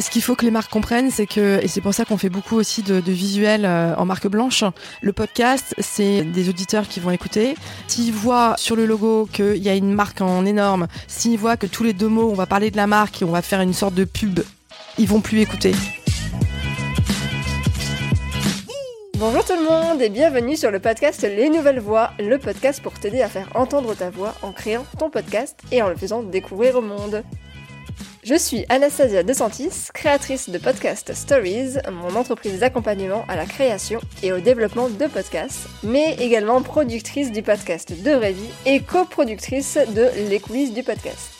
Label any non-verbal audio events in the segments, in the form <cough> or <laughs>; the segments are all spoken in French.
Ce qu'il faut que les marques comprennent, c'est que, et c'est pour ça qu'on fait beaucoup aussi de, visuels euh, en marque blanche, le podcast, c'est des auditeurs qui vont écouter. S'ils voient sur le logo qu'il y a une marque en énorme, s'ils voient que tous les deux mots, on va parler de la marque et on va faire une sorte de pub, ils vont plus écouter. Bonjour tout le monde et bienvenue sur le podcast Les Nouvelles Voix, le podcast pour t'aider à faire entendre ta voix en créant ton podcast et en le faisant découvrir au monde. Je suis Anastasia DeSantis, créatrice de Podcast Stories, mon entreprise d'accompagnement à la création et au développement de podcasts, mais également productrice du podcast De Vraie Vie et coproductrice de Les coulisses du podcast.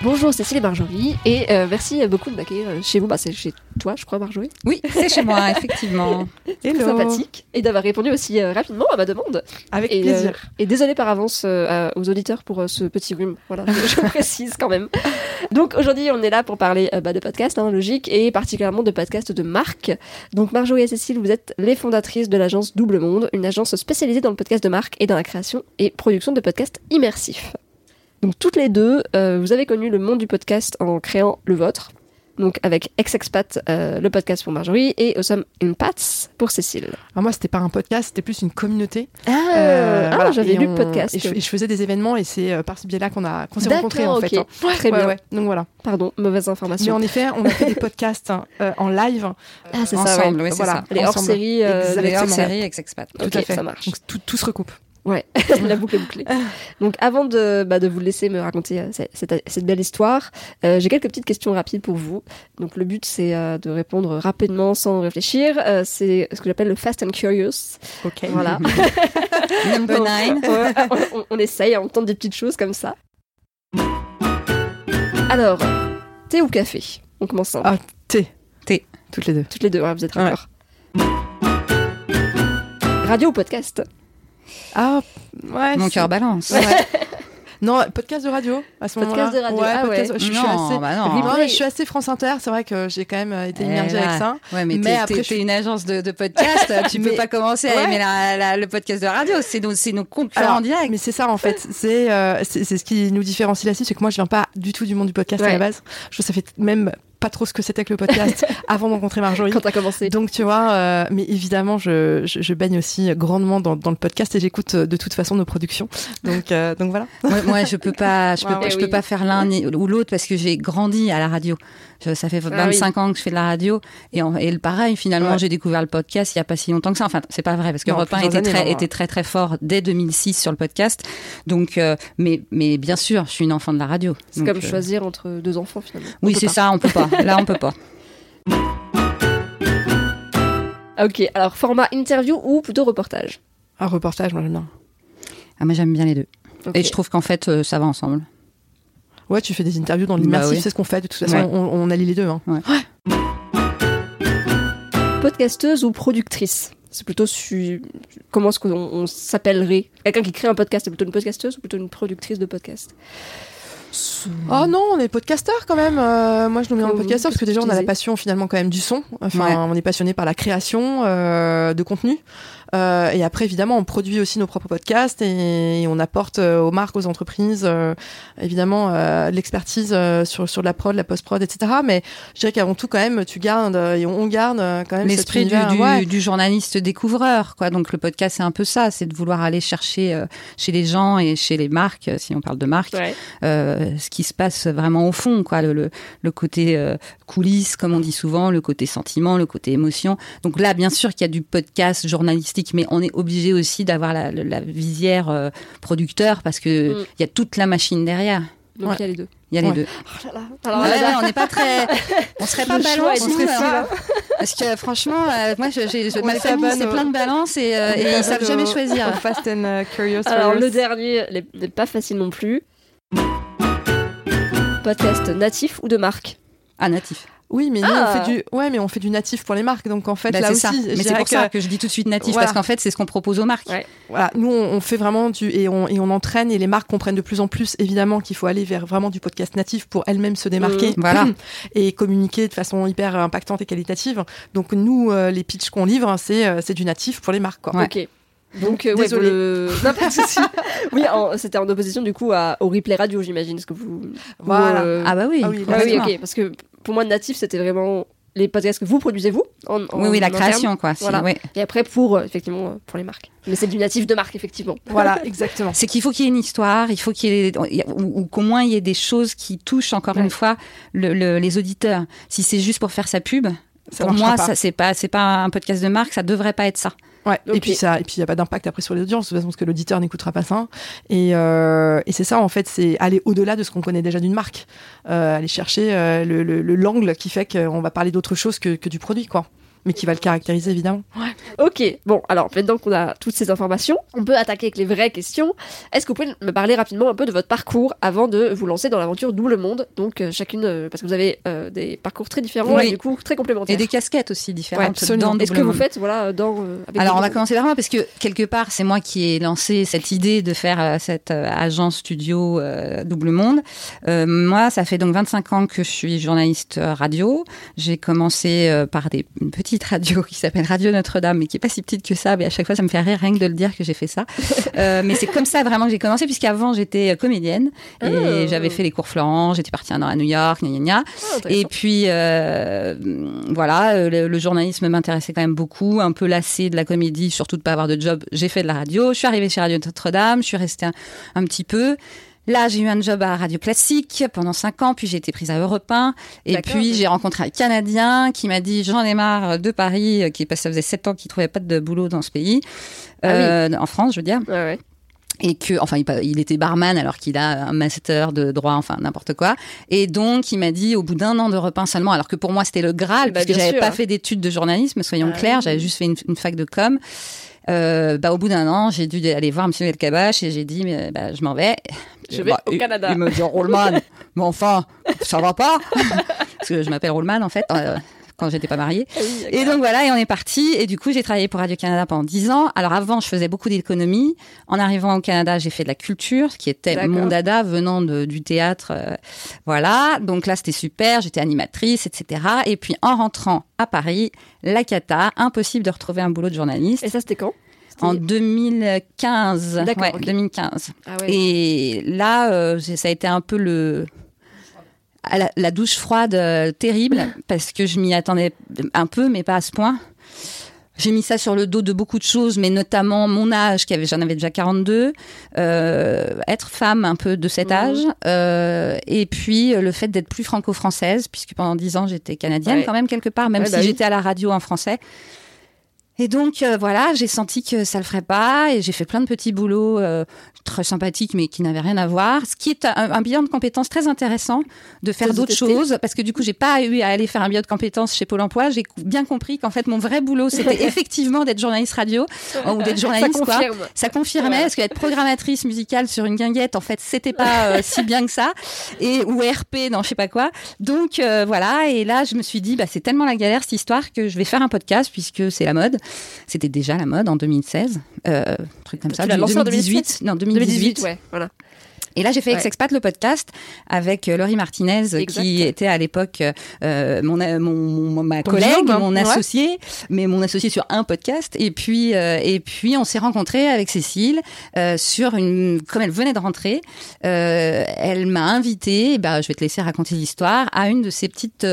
Bonjour Cécile et Marjorie, et euh, merci beaucoup de m'accueillir chez vous. Bah, c'est chez toi, je crois, Marjorie. Oui, c'est chez moi, effectivement. <laughs> C'est très sympathique. Et d'avoir répondu aussi euh, rapidement à ma demande. Avec Et, plaisir. euh, et désolé par avance euh, à- aux auditeurs pour euh, ce petit rhume. Voilà, je <laughs> précise quand même. Donc aujourd'hui, on est là pour parler euh, bah, de podcast, hein, logique, et particulièrement de podcast de marque. Donc Marjorie et Cécile, vous êtes les fondatrices de l'agence Double Monde, une agence spécialisée dans le podcast de marque et dans la création et production de podcasts immersifs. Donc toutes les deux, euh, vous avez connu le monde du podcast en créant le vôtre. Donc avec Ex-Expat, euh, le podcast pour Marjorie, et Awesome Impats pour Cécile. Alors moi, c'était pas un podcast, c'était plus une communauté. Ah, Euh, ah, voilà. j'avais lu on- le podcast. Et je, et je faisais des événements et c'est par ce biais-là qu'on a qu'on s'est D'accord, rencontrés en fait. hein. Très Ouais, bien. ouais. Donc voilà. Pardon, mauvaise Mais information. en effet, on a fait des <laughs> podcasts hein, euh, en live. Ah, c'est ça, Ensemble, oui, Voilà. ça. Les hors-séries. euh. Les hors-séries ex-expat. Tout à fait. ça marche. Donc tout, tout se recoupe. Ouais, <laughs> la boucle est bouclée. <laughs> Donc avant de, bah, de vous laisser me raconter euh, cette, cette- belle histoire, euh, j'ai quelques petites questions rapides pour vous. Donc le but c'est euh, de répondre rapidement sans réfléchir. Euh, c'est ce que j'appelle le fast and curious. Ok. Voilà. Number nine. Ouais, on, on- on essaye, on tente des petites choses comme ça. Alors, thé ou café? On commence simple. Ah, thé. Thé. Toutes les deux. Toutes les deux, ouais, vous êtes Ouais. d'accord. Radio ou podcast? Ah, ouais. Mon cœur balance. Ouais. <laughs> non, podcast de radio à ce moment-là. Podcast de radio, Ouais, ah podcast- ouais. Je, je suis non, assez. bah non. Replay. Non, mais je suis assez France Inter. C'est vrai que j'ai quand même euh, été Eh immergée là. avec ça. Ouais, mais, Mais après, je suis- une agence de, de podcast, <laughs> tu peux Mais- pas commencer à aimer la- la- le podcast de radio. C'est nos, c'est nos concurrents Alors, en direct. Mais c'est ça en fait. C'est euh, c'est ce qui nous différencie là-dessus, c'est que moi je viens pas du tout du monde du podcast à la base. Je ça fait même pas trop ce que c'était que le podcast <laughs> avant de rencontrer Marjorie. Quand t'as commencé Donc tu vois, euh, mais évidemment, je, je, je baigne aussi grandement dans, dans le podcast et j'écoute euh, de toute façon nos productions. Donc, euh, donc voilà. moi, moi, je peux pas, je peux, Ouais, je oui. peux pas faire l'un ou l'autre parce que j'ai grandi à la radio. Je- ça fait 25 ans que je fais de la radio et, en- et le pareil, finalement, Ouais. j'ai découvert le podcast il y a pas si longtemps que ça. Enfin, c'est pas vrai parce que Non, Europe 1 plusieurs était années, très, non, était très très fort dès 2006 sur le podcast. Donc, euh, mais, mais bien sûr, je suis une enfant de la radio. C'est comme euh, choisir entre deux enfants finalement. Oui, c'est ça, on peut pas. Là, on peut pas. Ah, <laughs> Ok, alors format interview ou plutôt reportage? Un reportage, moi j'aime bien. Ah, moi, j'aime bien les deux. Et je trouve qu'en fait, euh, ça va ensemble. Ouais, tu fais des interviews dans Bah l'immersif, oui. c'est ce qu'on fait. De toute façon, Ouais. on, on allie les deux. Hein. Podcasteuse ou productrice? C'est plutôt su... comment est-ce qu'on on s'appellerait? Quelqu'un qui crée un podcast, c'est plutôt une podcasteuse ou plutôt une productrice de podcast? Oh non, on est podcasteurs quand même. Euh, moi, je nous mets en podcasteur parce que déjà, on a la passion finalement quand même du son. Enfin, Ouais. on est passionné par la création euh, de contenu. Euh, et après, évidemment, on produit aussi nos propres podcasts et, on apporte euh, aux marques, aux entreprises, euh, évidemment, euh, de l'expertise euh, sur sur de la prod, la post-prod, etc. Mais je dirais qu'avant tout, quand même, tu gardes euh, et on, garde quand même L'esprit du, du, ouais. du journaliste découvreur, quoi. Donc le podcast, c'est un peu ça, c'est de vouloir aller chercher euh, chez les gens et chez les marques, si on parle de marques, Ouais. euh, ce qui se passe vraiment au fond, quoi. Le, le, le côté euh, coulisses, comme on dit souvent, le côté sentiment, le côté émotion. Donc là, bien sûr qu'il y a du podcast mais on est obligé aussi d'avoir la, la, la visière euh, producteur parce que Mm. il y a toute la machine derrière. Donc Ouais. il y a les deux. Il y a les deux. Oh là là. Alors, Ouais, là, ouais, on n'est pas très, <laughs> on serait pas balance, nous, hein. Parce que franchement, euh, moi, On ma famille, c'est plein de balances et, euh, et ils savent jamais choisir. Fast and uh, Curious. Alors le dernier n'est pas facile non plus. Podcast natif ou de marque? Ah, natif. Oui, mais nous, Ah. on fait du, ouais, mais on fait du natif pour les marques. Donc, en fait, Bah, là c'est aussi, ça. Mais c'est pour que- ça que je dis tout de suite natif, Voilà. parce qu'en fait, c'est ce qu'on propose aux marques. Ouais. Voilà, nous on, on fait vraiment du et on, et on entraîne et les marques comprennent de plus en plus évidemment qu'il faut aller vers vraiment du podcast natif pour elles-mêmes se démarquer Mmh. Voilà. <clears throat> et communiquer de façon hyper impactante et qualitative. Donc nous euh, les pitchs qu'on livre c'est euh, c'est du natif pour les marques quoi. Ouais. Ok. Donc, euh, ouais, Désolée. vous le- Non, pas de souci. <laughs> oui, c'était en opposition du coup à, au replay radio, j'imagine. Ce que vous. Voilà. euh, Ah bah oui. Ah oui, Ah oui, ok. Parce que pour moi, natif, c'était vraiment les podcasts que vous produisez vous. En, en- Oui, oui, la création, quoi. Voilà. ouais. Et après, pour euh, effectivement, pour les marques. Mais c'est du natif de marque, effectivement. Voilà, <laughs> exactement. C'est qu'il faut qu'il y ait une histoire, il faut qu'il y ait, ou, ou qu'au moins il y ait des choses qui touchent encore Ouais. une fois le- le- les auditeurs. Si c'est juste pour faire sa pub, Ça pour moi, pas. ça c'est pas, c'est pas un podcast de marque, ça devrait pas être ça. Ouais. Et puis ça, et puis il y a pas d'impact après sur les audiences, de toute façon parce que l'auditeur n'écoutera pas ça. Et, euh, et c'est ça en fait, c'est aller au-delà de ce qu'on connaît déjà d'une marque, euh, aller chercher euh, le le- le- l'angle qui fait qu'on va parler d'autre chose que, que du produit quoi, mais qui va le caractériser évidemment. Ok, bon, alors maintenant qu'on a toutes ces informations, on peut attaquer avec les vraies questions. Est-ce que vous pouvez me parler rapidement un peu de votre parcours avant de vous lancer dans l'aventure Double Monde? Donc, euh, chacune, euh, parce que vous avez euh, des parcours très différents Oui. et du coup très complémentaires. Et des casquettes aussi Ouais, différentes. absolument. dans Est-ce que vous faites, voilà, dans. euh, avec Alors on va commencer par moi parce que quelque part c'est moi qui ai lancé cette idée de faire euh, cette euh, agence studio euh, Double Monde. Euh, moi ça fait donc 25 ans que je suis journaliste radio. J'ai commencé euh, par des une petite radio qui s'appelle Radio Notre-Dame mais qui est pas si petite que ça mais à chaque fois ça me fait rire rien que de le dire que j'ai fait ça. <laughs> Euh, mais c'est comme ça vraiment que j'ai commencé puisqu'avant j'étais euh, comédienne et Ah. j'avais fait les cours Florent, j'étais partie un an à New York, gna gna gna. Ah. Et puis euh, voilà, euh, le, le journalisme m'intéressait quand même beaucoup, un peu lassée de la comédie, surtout de pas avoir de job. J'ai fait de la radio, je suis arrivée chez Radio Notre-Dame, je suis restée un, un petit peu. Là, j'ai eu un job à Radio Classique pendant cinq ans, puis j'ai été prise à Europe 1. Et puis, j'ai rencontré un Canadien qui m'a dit J'en ai marre de Paris, euh, qui parce que ça faisait sept ans qu'il trouvait pas de boulot dans ce pays, Ah oui. Euh, en France, je veux dire ouais. et que enfin il, était barman alors qu'il a un master de droit enfin n'importe quoi et donc il m'a dit au bout d'un an de repas seulement alors que pour moi c'était le graal Bah, parce que j'avais pas fait d'études de journalisme soyons Ah clairs oui. j'avais juste fait une, une fac de com euh, bah, au bout d'un an, j'ai dû aller voir Monsieur Elkabach et j'ai dit, mais, bah, je m'en vais. Je vais bah, au il- Canada. Il me dit, Rollman, mais enfin, ça va pas <laughs> Parce que je m'appelle Rollman, en fait, euh, quand j'étais pas mariée. Ah Et donc voilà, et on est parti. Et du coup, j'ai travaillé pour Radio-Canada pendant 10 ans. Alors avant, je faisais beaucoup d'économie. En arrivant au Canada, j'ai fait de la culture, ce qui était mon dada venant de, du théâtre. euh, voilà, donc là, c'était super. J'étais animatrice, etc. Et puis en rentrant à Paris, la cata, impossible de retrouver un boulot de journaliste. Et ça, c'était quand? En 2015. D'accord, Ouais, ok. 2015. Ah ouais. Et là, euh, ça a été un peu le à la, la douche froide euh, terrible parce que je m'y attendais un peu, mais pas à ce point. J'ai mis ça sur le dos de beaucoup de choses, mais notamment mon âge, qui avait, j'en avais déjà 42, euh, être femme un peu de cet Mhm. âge, euh, et puis euh, le fait d'être plus franco-française, puisque pendant 10 ans j'étais canadienne Ouais. quand même quelque part, même Ouais, si bah oui. j'étais à la radio en français. Et donc euh, voilà, j'ai senti que ça le ferait pas et j'ai fait plein de petits boulots euh, très sympathiques mais qui n'avaient rien à voir. Ce qui est un, un bilan de compétences très intéressant de faire d'autres choses parce que du coup j'ai pas eu à aller faire un bilan de compétences chez Pôle Emploi. J'ai bien compris qu'en fait mon vrai boulot c'était <laughs> effectivement d'être journaliste radio ou d'être journaliste ça quoi. confirme. Ça confirmait Ouais. parce qu'être programmatrice musicale sur une guinguette, en fait, c'était pas euh, <laughs> si bien que ça, et ou RP dans je sais pas quoi. Donc euh, voilà, et là je me suis dit, bah c'est tellement la galère cette histoire que je vais faire un podcast puisque c'est la mode. C'était déjà la mode en 2016, euh, truc comme Tu ça. l'as du- lancé en 2018, non 2018. 2018, ouais, voilà. Et là, j'ai fait. Ex-Expat, le podcast, avec euh, Laurie Martinez, euh, Exact. qui était à l'époque euh, mon, mon, mon- ma collègue, binôme, mon ouais. associé, mais mon associé sur un podcast. Et puis, euh, et puis on s'est rencontrés avec Cécile euh, sur une, comme elle venait de rentrer, elle m'a invité, et ben, je vais te laisser raconter l'histoire, à une de ces petites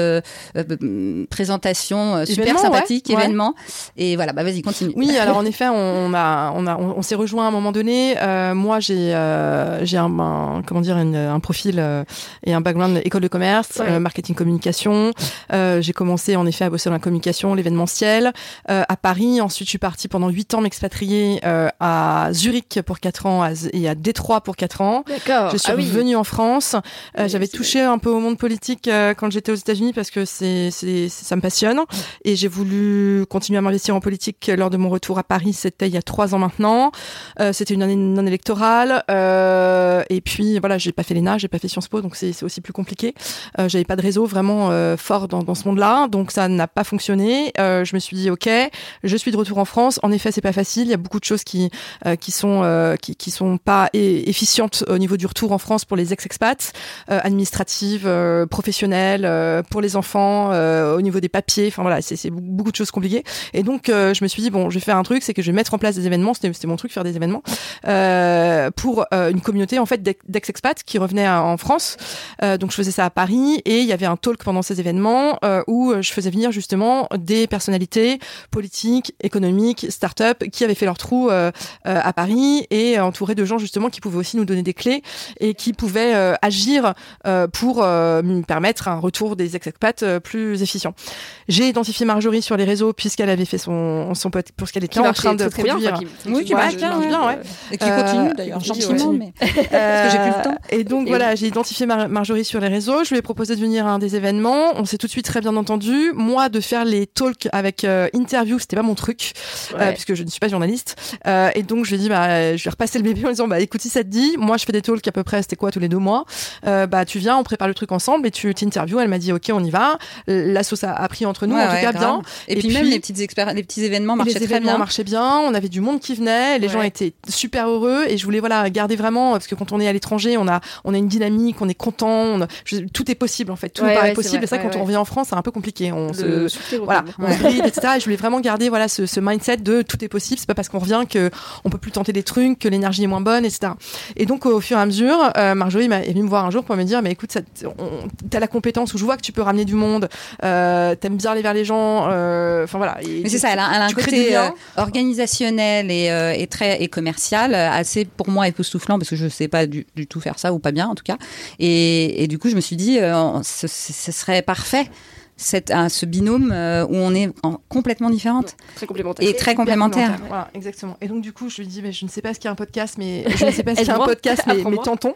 présentations super Événements, ouais. sympathiques, Ouais. événements. Et voilà, bah vas-y, continue. Oui, <laughs> alors en effet, on a, on a, on, on s'est rejoint à un moment donné. Moi, j'ai, j'ai un, un- comment dire, une- un profil euh, et un background école de commerce, Ouais. euh, marketing communication. Euh, j'ai commencé en effet à bosser dans la communication, l'événementiel à Paris. Ensuite, je suis partie pendant huit ans m'expatrier à Zurich pour quatre ans et à Détroit pour quatre ans. D'accord. Je suis ah oui. revenue en France. Oui, J'avais touché un peu au monde politique quand j'étais aux États-Unis parce que c'est, c'est, c'est- ça me passionne. Et j'ai voulu continuer à m'investir en politique lors de mon retour à Paris. C'était il y a trois ans maintenant. Euh, c'était une année non électorale. Euh, et puis voilà, j'ai pas fait l'ENA, j'ai pas fait Sciences Po, donc c'est aussi plus compliqué. Euh, J'avais pas de réseau vraiment euh, fort dans, dans ce monde-là, donc ça n'a pas fonctionné. Euh, je me suis dit ok, je suis de retour en France. En effet, c'est pas facile. Il y a beaucoup de choses qui euh, qui sont euh, qui, qui sont pas efficientes au niveau du retour en France pour les ex-expats, euh, administratives, professionnelles, pour les enfants, au niveau des papiers. Enfin voilà, c'est beaucoup de choses compliquées. Et donc je me suis dit bon, je vais faire un truc, c'est que je vais mettre en place des événements. C'était mon truc, faire des événements pour une communauté en fait d'ex-expats qui revenaient en France. donc je faisais ça à Paris et il y avait un talk pendant ces événements où je faisais venir justement des personnalités politiques, économiques, start-up qui avaient fait leur trou euh, euh, à Paris et entouré de gens justement qui pouvaient aussi nous donner des clés et qui pouvaient euh, agir pour me permettre un retour des expats plus efficient. J'ai identifié Marjorie sur les réseaux puisqu'elle avait fait son son pote pour ce qu'elle était en train de produire. Bien, oui, qui marche bien, ouais. Et qui continue d'ailleurs gentiment, mais parce que j'ai plus le temps. Et donc voilà, j'ai identifié Marjorie sur les réseaux. Je lui ai proposé de venir à un des événements. On s'est tout de suite très bien entendu. Moi, de faire les talks avec interview, c'était pas mon truc puisque je ne suis pas journaliste. Euh, et donc, je lui ai dit, bah, je vais repasser le bébé en disant, bah, écoute, si ça te dit, moi, je fais des talks à peu près, c'était quoi, tous les deux mois. Euh, bah, tu viens, on prépare le truc ensemble et tu t'interviews. Elle m'a dit, ok, on y va. La sauce a, pris entre nous, en tout cas, bien. Et, puis, même les petites les petits événements marchaient les très bien. marchaient bien. On avait du monde qui venait. Les gens étaient super heureux et je voulais, voilà, garder vraiment, parce que quand on est à l'étranger, on a, on a une dynamique, on est content, tout est possible, en fait. Tout paraît possible. et ça, quand on revient en France, c'est un peu compliqué. On se, voilà, on etc. Et je voulais vraiment garder, voilà, ce, ce mindset de tout est possible. C'est pas parce qu'on revient que on peut plus tenter des trucs, que l'énergie est moins bonne, etc. Et donc au fur et à mesure, euh, Marjorie est venue me voir un jour pour me dire, mais écoute, t'as la compétence où je vois que tu peux ramener du monde, euh, t'aimes bien aller vers les gens, euh, enfin voilà. mais c'est ça, elle a, un côté euh, organisationnel et, et, très et commercial assez pour moi époustouflant parce que je sais pas du, tout faire ça ou pas bien en tout cas. Et, et du coup, je me suis dit, ce, ce serait parfait cette, ce binôme euh, où on est en, complètement différentes. Très complémentaire. Et très complémentaire. Voilà, exactement. Et donc, du coup, je lui dis, mais je ne sais pas ce a un podcast, mais <laughs> je ne sais pas ce a un podcast, <laughs> mais, mais tentons.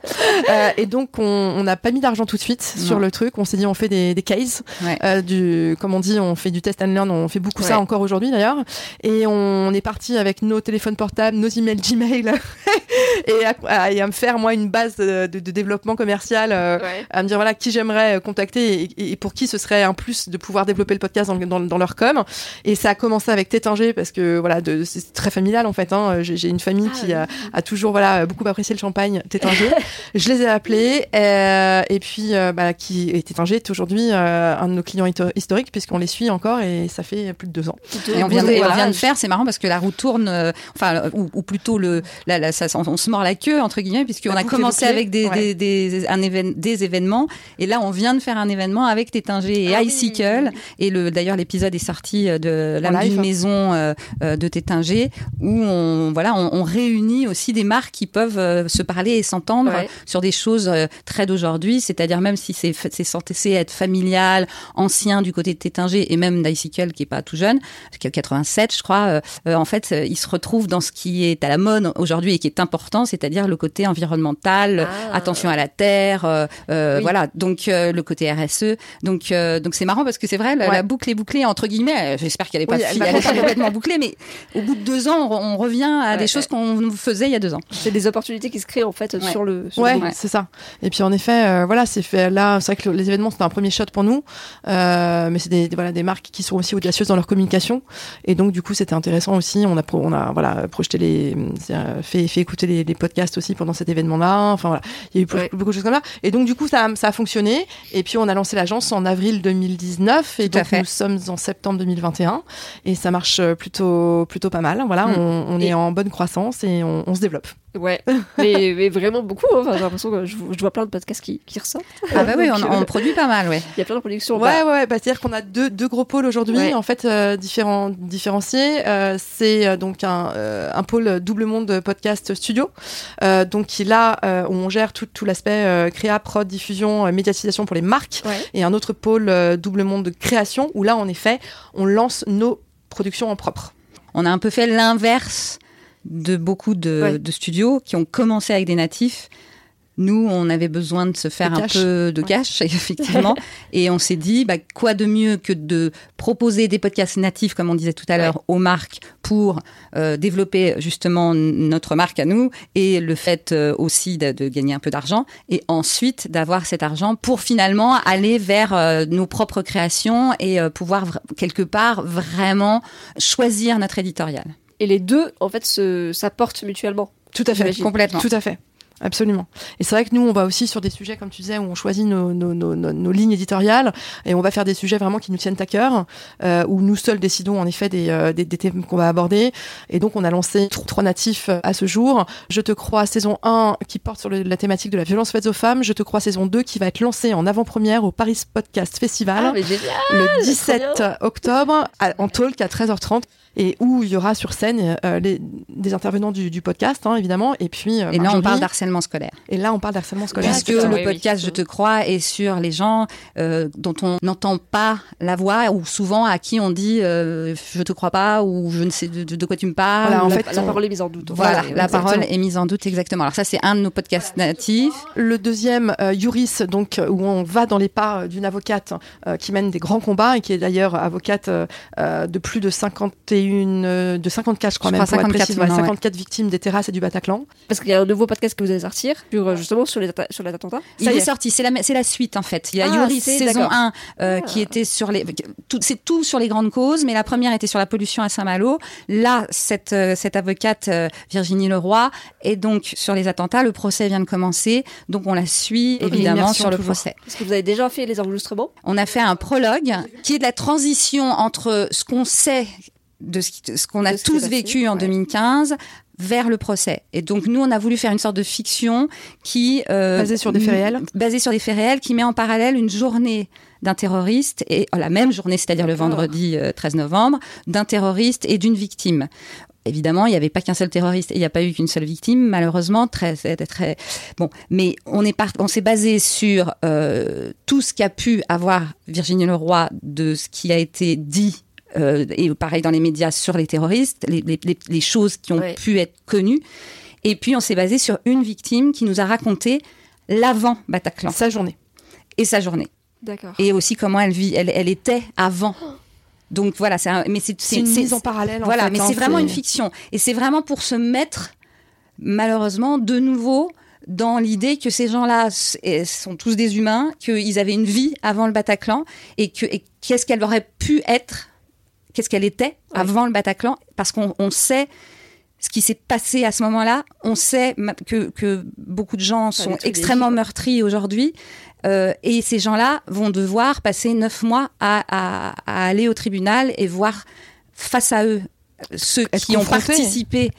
Euh, et donc, on n'a pas mis d'argent tout de suite sur le truc. On s'est dit, on fait des, des cases. Euh, du, comme on dit, on fait du test and learn. On fait beaucoup ça encore aujourd'hui, d'ailleurs. Et on est parti avec nos téléphones portables, nos emails Gmail, <laughs> et, à, à, me faire, moi, une base de, de, développement commercial, à me dire, voilà, qui j'aimerais contacter et, et, pour qui ce serait un plus de pouvoir développer le podcast dans, dans, leur com. Et ça a commencé avec Tétinger parce que voilà, c'est très familial en fait. Hein. J'ai une famille ah qui a, toujours voilà beaucoup apprécié le champagne Tétinger. <laughs> je les ai appelés euh, et puis euh, bah, qui et Tétinger est aujourd'hui euh, un de nos clients historiques puisqu'on les suit encore et ça fait plus de deux ans. Et on vient, de, on vient de faire, c'est marrant parce que la roue tourne, enfin ou, plutôt le, la, ça, on, se mord la queue entre guillemets puisqu'on a commencé avec des, des, des, un des événements et là on vient de faire un événement avec Tétinger et ah, et le, d'ailleurs, l'épisode est sorti euh, de la d'une maison euh, euh, de Tétinger où on, voilà, on, réunit aussi des marques qui peuvent se parler et s'entendre sur des choses très d'aujourd'hui, c'est-à-dire même si c'est, c'est censé être familial, ancien du côté de Tétinger et même d'Icicle qui est pas tout jeune, qui a 87, je crois, en fait, il se retrouve dans ce qui est à la mode aujourd'hui et qui est important, c'est-à-dire le côté environnemental, ah. attention à la terre, voilà, donc le côté RSE. Donc, donc c'est marrant parce que c'est vrai, la, boucle est bouclée entre guillemets. J'espère qu'elle n'est pas, complètement bouclée, mais au bout de deux ans, on, revient à des choses qu'on faisait il y a deux ans. C'est des opportunités qui se créent en fait sur le. Sur ouais, c'est ça. Et puis en effet, euh, voilà, c'est fait là. C'est vrai que les événements c'était un premier shot pour nous, euh, mais c'est des, voilà des marques qui sont aussi audacieuses dans leur communication. Et donc du coup, c'était intéressant aussi. On a on a voilà projeté les euh, fait fait écouter les, podcasts aussi pendant cet événement-là. Enfin voilà, il y a eu beaucoup de choses comme ça. Et donc du coup, ça ça a fonctionné. Et puis on a lancé l'agence en avril 2019 et donc nous sommes en septembre 2021 et ça marche plutôt plutôt pas mal. Voilà, mm. on, est en bonne croissance et on se développe. Ouais, mais, vraiment beaucoup. Hein. Enfin, j'ai l'impression que je, vois plein de podcasts qui, qui ressortent. Ah bah oui, on, on, produit pas mal, ouais. Il y a plein de productions. Ouais, ouais, bah, c'est-à-dire qu'on a deux, deux gros pôles aujourd'hui, en fait, euh, différents, différenciés. Euh, c'est euh, donc un, euh, un pôle double monde podcast studio, donc qui là, où on gère tout, tout l'aspect créa, prod, diffusion, médiatisation pour les marques, et un autre pôle double monde de création, où là, en effet, on lance nos productions en propre. On a un peu fait l'inverse de beaucoup de, studios qui ont commencé avec des natifs nous, on avait besoin de se faire un peu de Ouais. cash, <laughs> effectivement. et on s'est dit, bah, quoi de mieux que de proposer des podcasts natifs, comme on disait tout à l'heure, aux marques pour euh, développer justement notre marque à nous et le fait euh, aussi de, de gagner un peu d'argent et ensuite d'avoir cet argent pour finalement aller vers euh, nos propres créations et pouvoir quelque part vraiment choisir notre éditorial. Et les deux, en fait, se- s'apportent mutuellement. Tout à fait. Complètement. Tout à fait. Absolument. Et c'est vrai que nous, on va aussi sur des sujets, comme tu disais, où on choisit nos, nos, nos, nos- nos lignes éditoriales et on va faire des sujets vraiment qui nous tiennent à cœur, euh, où nous seuls décidons en effet des, euh, des, des thèmes qu'on va aborder. Et donc, on a lancé tr- trois natifs euh, à ce jour. Je te crois saison 1 qui porte sur le- la thématique de la violence faite aux femmes. Je te crois saison 2 qui va être lancée en avant-première au Paris Podcast Festival Ah, mais génial le trop 17 octobre à- en talk à 13h30 et où il y aura sur scène euh, les, des intervenants du, du podcast hein, évidemment et puis euh, Et là, on parle d'harcèlement scolaire. et là on parle d'harcèlement scolaire Puisque le oui, oui. podcast Je te crois est sur les gens euh, dont on n'entend pas la voix ou souvent à qui on dit euh, je te crois pas ou je ne sais de, de- de quoi tu me parles. Voilà, en la, fait, la on- parole est mise en doute. Voilà, la exactement. parole est mise en doute exactement. Alors ça, c'est un de nos podcasts natifs. le deuxième euh, Yuris donc euh, où on va dans les pas d'une avocate euh, qui mène des grands combats et qui est d'ailleurs avocate de plus de 51 euh, de 54 je crois Je même crois pour être 54 précise, ouais, maintenant, ouais. 54 victimes des terrasses et du Bataclan Parce qu'il y a un nouveau podcast que vous allez sortir sur, euh, justement sur les, sur les attentats. Il Ça y est, sorti, c'est la, c'est la suite en fait. Il y a Ah, Yuri c'est- saison d'accord. 1 euh, Ah. qui était sur les... tout- C'est tout sur les grandes causes, mais la première était sur la pollution à Saint-Malo. Là, cette, euh, cette avocate euh, Virginie Leroy est donc sur les attentats. Le procès vient de commencer, donc on la suit évidemment sur le toujours. procès. Parce que vous avez déjà fait les enregistrements. On a fait un prologue qui est de la transition entre ce qu'on sait de ce, qu'on a tous passé, vécu en ouais. 2015 vers le procès. Et donc nous, on a voulu faire une sorte de fiction qui euh, Basée sur des faits réels basée sur des faits réels, qui met en parallèle une journée d'un terroriste et oh, la même journée, c'est-à-dire le vendredi euh, 13 novembre, d'un terroriste et d'une victime. Évidemment, il n'y avait pas qu'un seul terroriste et il n'y a pas eu qu'une seule victime, malheureusement. Très, très, très bon. Mais on est part- on s'est basé sur euh, tout ce qu'a pu avoir Virginie Leroy de ce qui a été dit. Euh, et pareil dans les médias sur les terroristes, les, les- les- choses qui ont pu être connues. Et puis on s'est basé sur une victime qui nous a raconté l'avant Bataclan sa journée et sa journée D'accord. et aussi comment elle vit, elle, elle était avant. Donc voilà, c'est un- mais c'est c'est une mise en parallèle en voilà, fait, mais hein, c'est vraiment une fiction et c'est vraiment pour se mettre malheureusement de nouveau dans l'idée que ces gens-là sont tous des humains, qu'ils avaient une vie avant le Bataclan et que et qu'est-ce qu'elle aurait pu être, qu'est-ce qu'elle était avant le Bataclan, parce qu'on on sait ce qui s'est passé à ce moment-là. On sait que, que beaucoup de gens sont extrêmement meurtris aujourd'hui. euh, et ces gens-là vont devoir passer neuf mois à, à- à aller au tribunal et voir face à eux ceux Être qui ont participé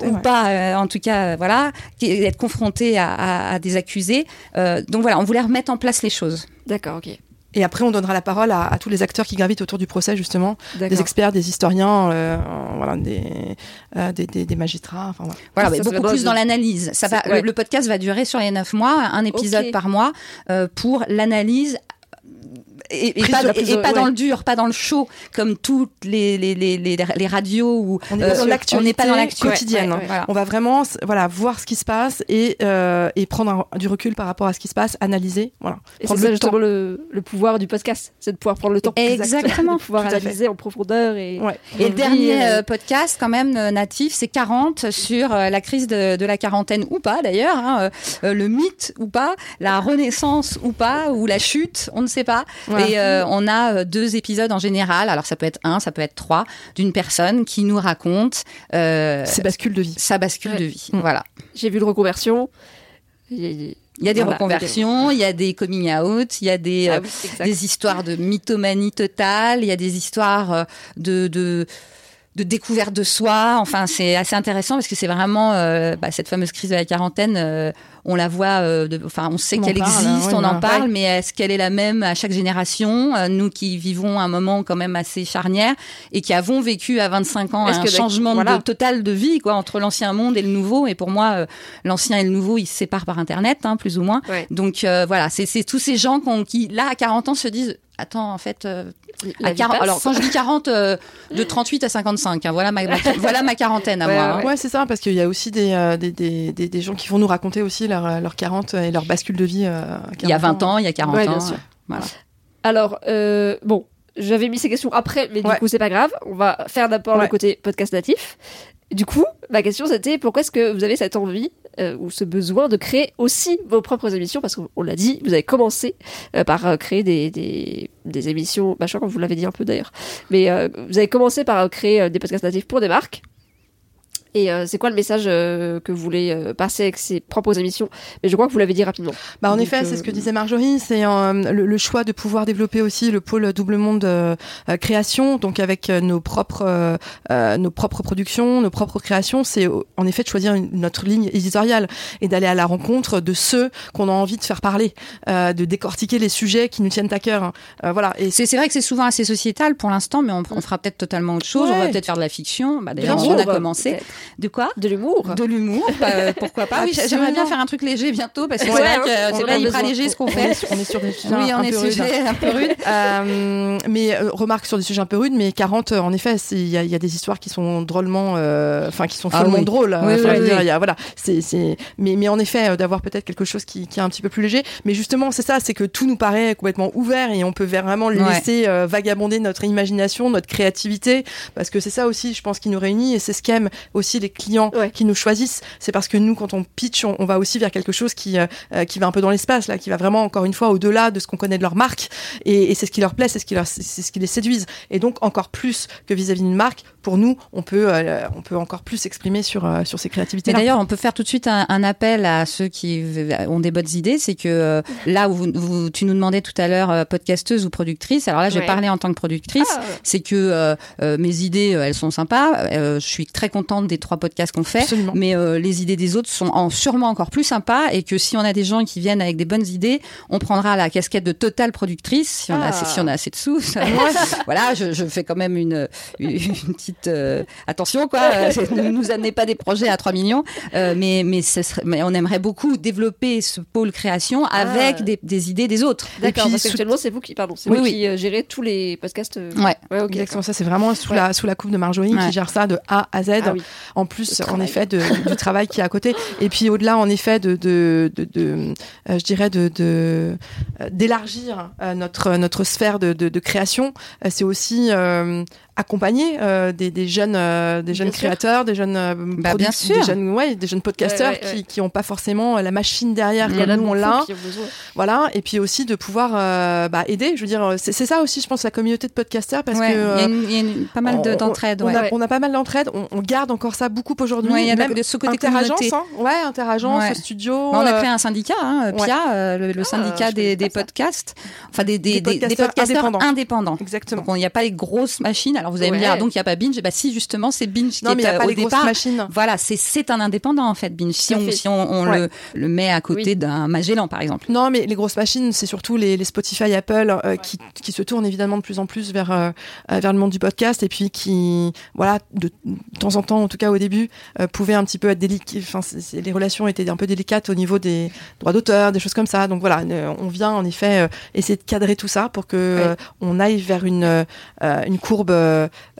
ou ouais. pas, euh, en tout cas, euh, voilà, être confrontés à, à- des accusés. Donc voilà, on voulait remettre en place les choses. D'accord, ok. Et après on donnera la parole à, à tous les acteurs qui gravitent autour du procès justement des experts des historiens euh, voilà des, euh, des, des des magistrats enfin voilà Voilà, mais beaucoup plus dans l'analyse. Ça va, ouais. le, le podcast va durer sur les neuf mois, un épisode par mois, euh, pour l'analyse. Et, pas, et- et dans le dur, pas dans le chaud, comme toutes les, les, les, les, les radios où on euh, pas dans on l'actualité n'est pas dans l'actu quotidienne Ouais, ouais, ouais. Voilà. on va vraiment voilà voir ce qui se passe et euh, et prendre un- du recul par rapport à ce qui se passe analyser voilà Et c'est justement le, le pouvoir du podcast, c'est de pouvoir prendre le temps. Exactement. De pouvoir analyser en profondeur et. Ouais. Et le dernier euh, podcast, quand même, natif, c'est 40 sur euh, la crise de, de la quarantaine ou pas, d'ailleurs, hein, le mythe ou pas, la renaissance ou pas, ou la chute, on ne sait pas. Voilà. Et euh, on a euh, deux épisodes en général, alors ça peut être un, ça peut être trois, d'une personne qui nous raconte euh, c'est bascule de vie sa bascule Ouais. de vie. Voilà. J'ai vu le reconversion. Il y a des Voilà, reconversions, il y a des coming out, il y a des, Ah euh, oui, des histoires de mythomanie totale, il y a des histoires de, de, de découverte de soi. Enfin, c'est assez intéressant parce que c'est vraiment euh, bah, cette fameuse crise de la quarantaine. euh, on la voit, euh, de- enfin, on sait qu'elle existe, oui, on en parle, ouais. mais est-ce qu'elle est la même à chaque génération Nous qui vivons un moment quand même assez charnière et qui avons vécu à 25 ans un que- changement voilà. de, total de vie, quoi, entre l'ancien monde et le nouveau? Et pour moi, l'ancien et le nouveau, ils se séparent par Internet, hein, plus ou moins. Ouais. Donc voilà, c'est tous ces gens qui, là, à 40 ans, se disent attends, en fait, euh, à vie 40 passe. alors quand je dis 40, euh, de 38 à 55, hein, voilà, ma, ma- <laughs> voilà ma quarantaine à Ouais, moi. hein. Ouais, c'est ça, parce qu'il y a aussi des, euh, des, des, des, des gens qui vont nous raconter aussi leur, leur 40 et leur bascule de vie. euh, Il y a 40 20 ans, il y a 40 Ouais, bien ans. sûr. euh, Voilà. Alors, euh, bon, j'avais mis ces questions après, mais du Ouais. coup, c'est pas grave. On va faire d'abord le Ouais. côté podcast natif. Du coup, ma question c'était pourquoi est-ce que vous avez cette envie euh, ou ce besoin de créer aussi vos propres émissions Parce qu'on l'a dit, vous avez commencé euh, par euh, créer des, des, émissions, bah, je crois que vous l'avez dit un peu d'ailleurs, mais vous avez commencé par créer des podcasts natifs pour des marques. Et euh, c'est quoi le message euh, que vous voulez euh, passer avec ces propres émissions? Mais je crois que vous l'avez dit rapidement. Bah, en Donc, effet, euh, c'est ce que disait Marjorie, c'est euh, le, le choix de pouvoir développer aussi le pôle double monde euh, euh, création, donc avec euh, nos propres euh, euh, nos propres productions, nos propres créations, c'est euh, en effet de choisir une- notre ligne éditoriale et d'aller à la rencontre de ceux qu'on a envie de faire parler, euh, de décortiquer les sujets qui nous tiennent à cœur. hein. Euh, voilà. Et C'est c'est vrai que c'est souvent assez sociétal pour l'instant, mais on, on fera peut-être totalement autre chose. On va peut-être faire de la fiction. Bah, sûr, on a commencé. De quoi De l'humour. De l'humour, bah, <laughs> pourquoi pas. Oui, Absolument. j'aimerais bien faire un truc léger bientôt parce que Ouais, c'est vrai que c'est pas hyper léger ce qu'on fait. on est sur des sujets Oui, un on est peu rudes. sujet un peu rude. Euh, mais euh, remarque sur des sujets un peu rudes, mais 40, euh, en effet, il y, a- il y a des histoires qui sont drôlement, euh, enfin qui sont Ah follement oui. drôles. Oui, oui, dire, oui. y a- voilà, c'est, mais, mais en effet, d'avoir peut-être quelque chose qui, qui est un petit peu plus léger. Mais justement, c'est ça, c'est que tout nous paraît complètement ouvert et on peut vraiment laisser vagabonder notre imagination, notre créativité, parce que c'est ça aussi, je pense, qui nous réunit et c'est ce qu'aiment aussi les clients Ouais. qui nous choisissent. C'est parce que nous, quand on pitch, on, on va aussi vers quelque chose qui, euh, euh, qui va un peu dans l'espace, là, qui va vraiment encore une fois au-delà de ce qu'on connaît de leur marque et, et c'est ce qui leur plaît, c'est ce qui leur, c'est c'est ce qui les séduise. Et donc encore plus que vis-à-vis d'une marque, pour nous, on peut, euh, on peut encore plus s'exprimer sur euh, sur ces créativités. Mais d'ailleurs, on peut faire tout de suite un, un appel à ceux qui ont des bonnes idées. C'est que euh, là où vous, vous- tu nous demandais tout à l'heure, euh, podcasteuse ou productrice, alors là, je vais Ouais. parler en tant que productrice. Ah, C'est que euh, euh, mes idées, elles sont sympas. Euh, je suis très contente des trois podcasts qu'on fait. Absolument. Mais euh, les idées des autres sont en, sûrement encore plus sympas et que si on a des gens qui viennent avec des bonnes idées, on prendra la casquette de totale productrice si on, a, Ah. assez, si on a assez de sous. Ça, <laughs> voilà, je, je fais quand même une, une, une petite euh, attention quoi. Euh, Ne nous amenez pas des projets à 3 millions, Euh, mais mais, ce serait- mais on aimerait beaucoup développer ce pôle création avec Ah. des, des idées des autres. D'accord, puis, parce sous- qu'actuellement, c'est vous qui, pardon, c'est Oui, vous oui. qui euh, gérez tous les podcasts. euh, Ouais. Ouais, ok. Exactement ça, c'est vraiment sous, Ouais. la, sous la coupe de Marjorie Ouais. qui gère ça de A à Z. Ah oui. En plus, en effet, de, du travail qui est à côté. Et puis au-delà, en effet, de, de, de, de, euh, je dirais, de, de euh, d'élargir euh, notre notre sphère de, de, de création, c'est aussi euh, accompagner euh, des, des jeunes euh, des jeunes Bien sûr. créateurs, des jeunes euh, Bah, bien sûr. des jeunes ouais, des jeunes podcasteurs Ouais, ouais, ouais. qui qui ont pas forcément la machine derrière Il comme nous on l'a. Voilà, et puis aussi de pouvoir euh, bah, aider. Je veux dire, c'est c'est ça aussi, je pense, la communauté de podcasteurs parce Ouais, que il y a, euh, une- il y a une- pas mal de- on- d'entraide. On, ouais. a, Ouais. on a pas mal d'entraide. On, on garde encore ça beaucoup aujourd'hui. Ouais, il y a même de ce côté interagence, hein. ouais, interagence, Ouais. studio. Bah, on a euh, créé un syndicat, hein, ouais. PIA, euh, le, le syndicat je des, des podcasts, enfin des, des, Des des- des podcasteurs podcasteurs indépendants. indépendants. Exactement. Donc il n'y a pas les grosses machines. Alors vous allez me Ouais. dire, ah, donc il n'y a pas Binge? Bah si, justement, c'est Binge non, qui mais il est n'y a pas au les grosses départ. machines. Voilà, c'est un indépendant en fait, Binge. Si on, si on, on Ouais. le, le met à côté Oui. d'un Magellan, par exemple. Non, mais les grosses machines, c'est surtout les, les Spotify, Apple, euh, qui, qui se tournent évidemment de plus en plus vers, euh, euh, vers le monde du podcast et puis qui, voilà, de, de temps en temps, en tout cas au début, euh, pouvaient un petit peu être délicates. Enfin, les relations étaient un peu délicates au niveau des droits d'auteur, des choses comme ça. Donc voilà, on vient en effet essayer de cadrer tout ça pour que euh, on aille vers une, une courbe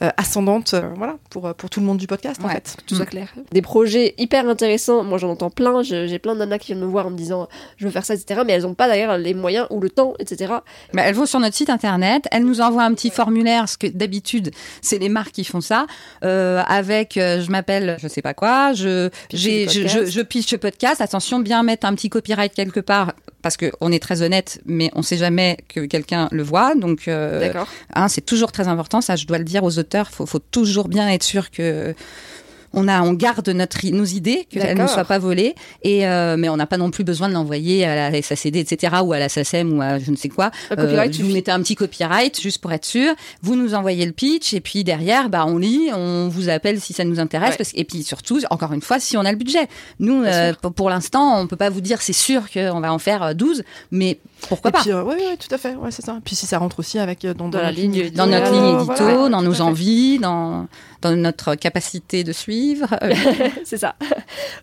ascendante, euh, voilà, pour, pour tout le monde du podcast en fait. tout soit clair. Des projets hyper intéressants, moi j'en entends plein, j'ai plein de nanas qui viennent me voir en me disant je veux faire ça, etc. Mais elles n'ont pas d'ailleurs les moyens ou le temps, etc. Bah, elles vont sur notre site internet, elles nous envoient un petit formulaire, parce que d'habitude, c'est les marques qui font ça, euh, avec euh, je m'appelle je sais pas quoi, je, j'ai, je, podcast. je, je pitch podcast. Attention, bien mettre un petit copyright quelque part, parce que on est très honnête, mais on sait jamais que quelqu'un le voit. Donc, euh, D'accord. hein, c'est toujours très important. Ça, je dois le dire aux auteurs. Faut, faut toujours bien être sûr que on a, on garde notre, nos idées, qu'elles ne soient pas volées. Et euh, mais on n'a pas non plus besoin de l'envoyer à la SACD, etc. ou à la SACEM ou à je ne sais quoi. Un copyright vous suffit. mettez un petit copyright juste pour être sûr. Vous nous envoyez le pitch et puis derrière, bah on lit, on vous appelle si ça nous intéresse. Ouais. Parce, et puis surtout, encore une fois, si on a le budget. Nous, euh, pour, pour l'instant, on peut pas vous dire c'est sûr qu'on va en faire euh, 12, mais pourquoi Et pas? puis, euh, ouais, ouais, tout à fait, ouais, c'est ça. Puis si ça rentre aussi avec euh, dans, Dans la notre ligne dans notre édito, ligne euh, édito, voilà, dans nos envies, dans, dans notre capacité de suivre. livre. <laughs> c'est ça.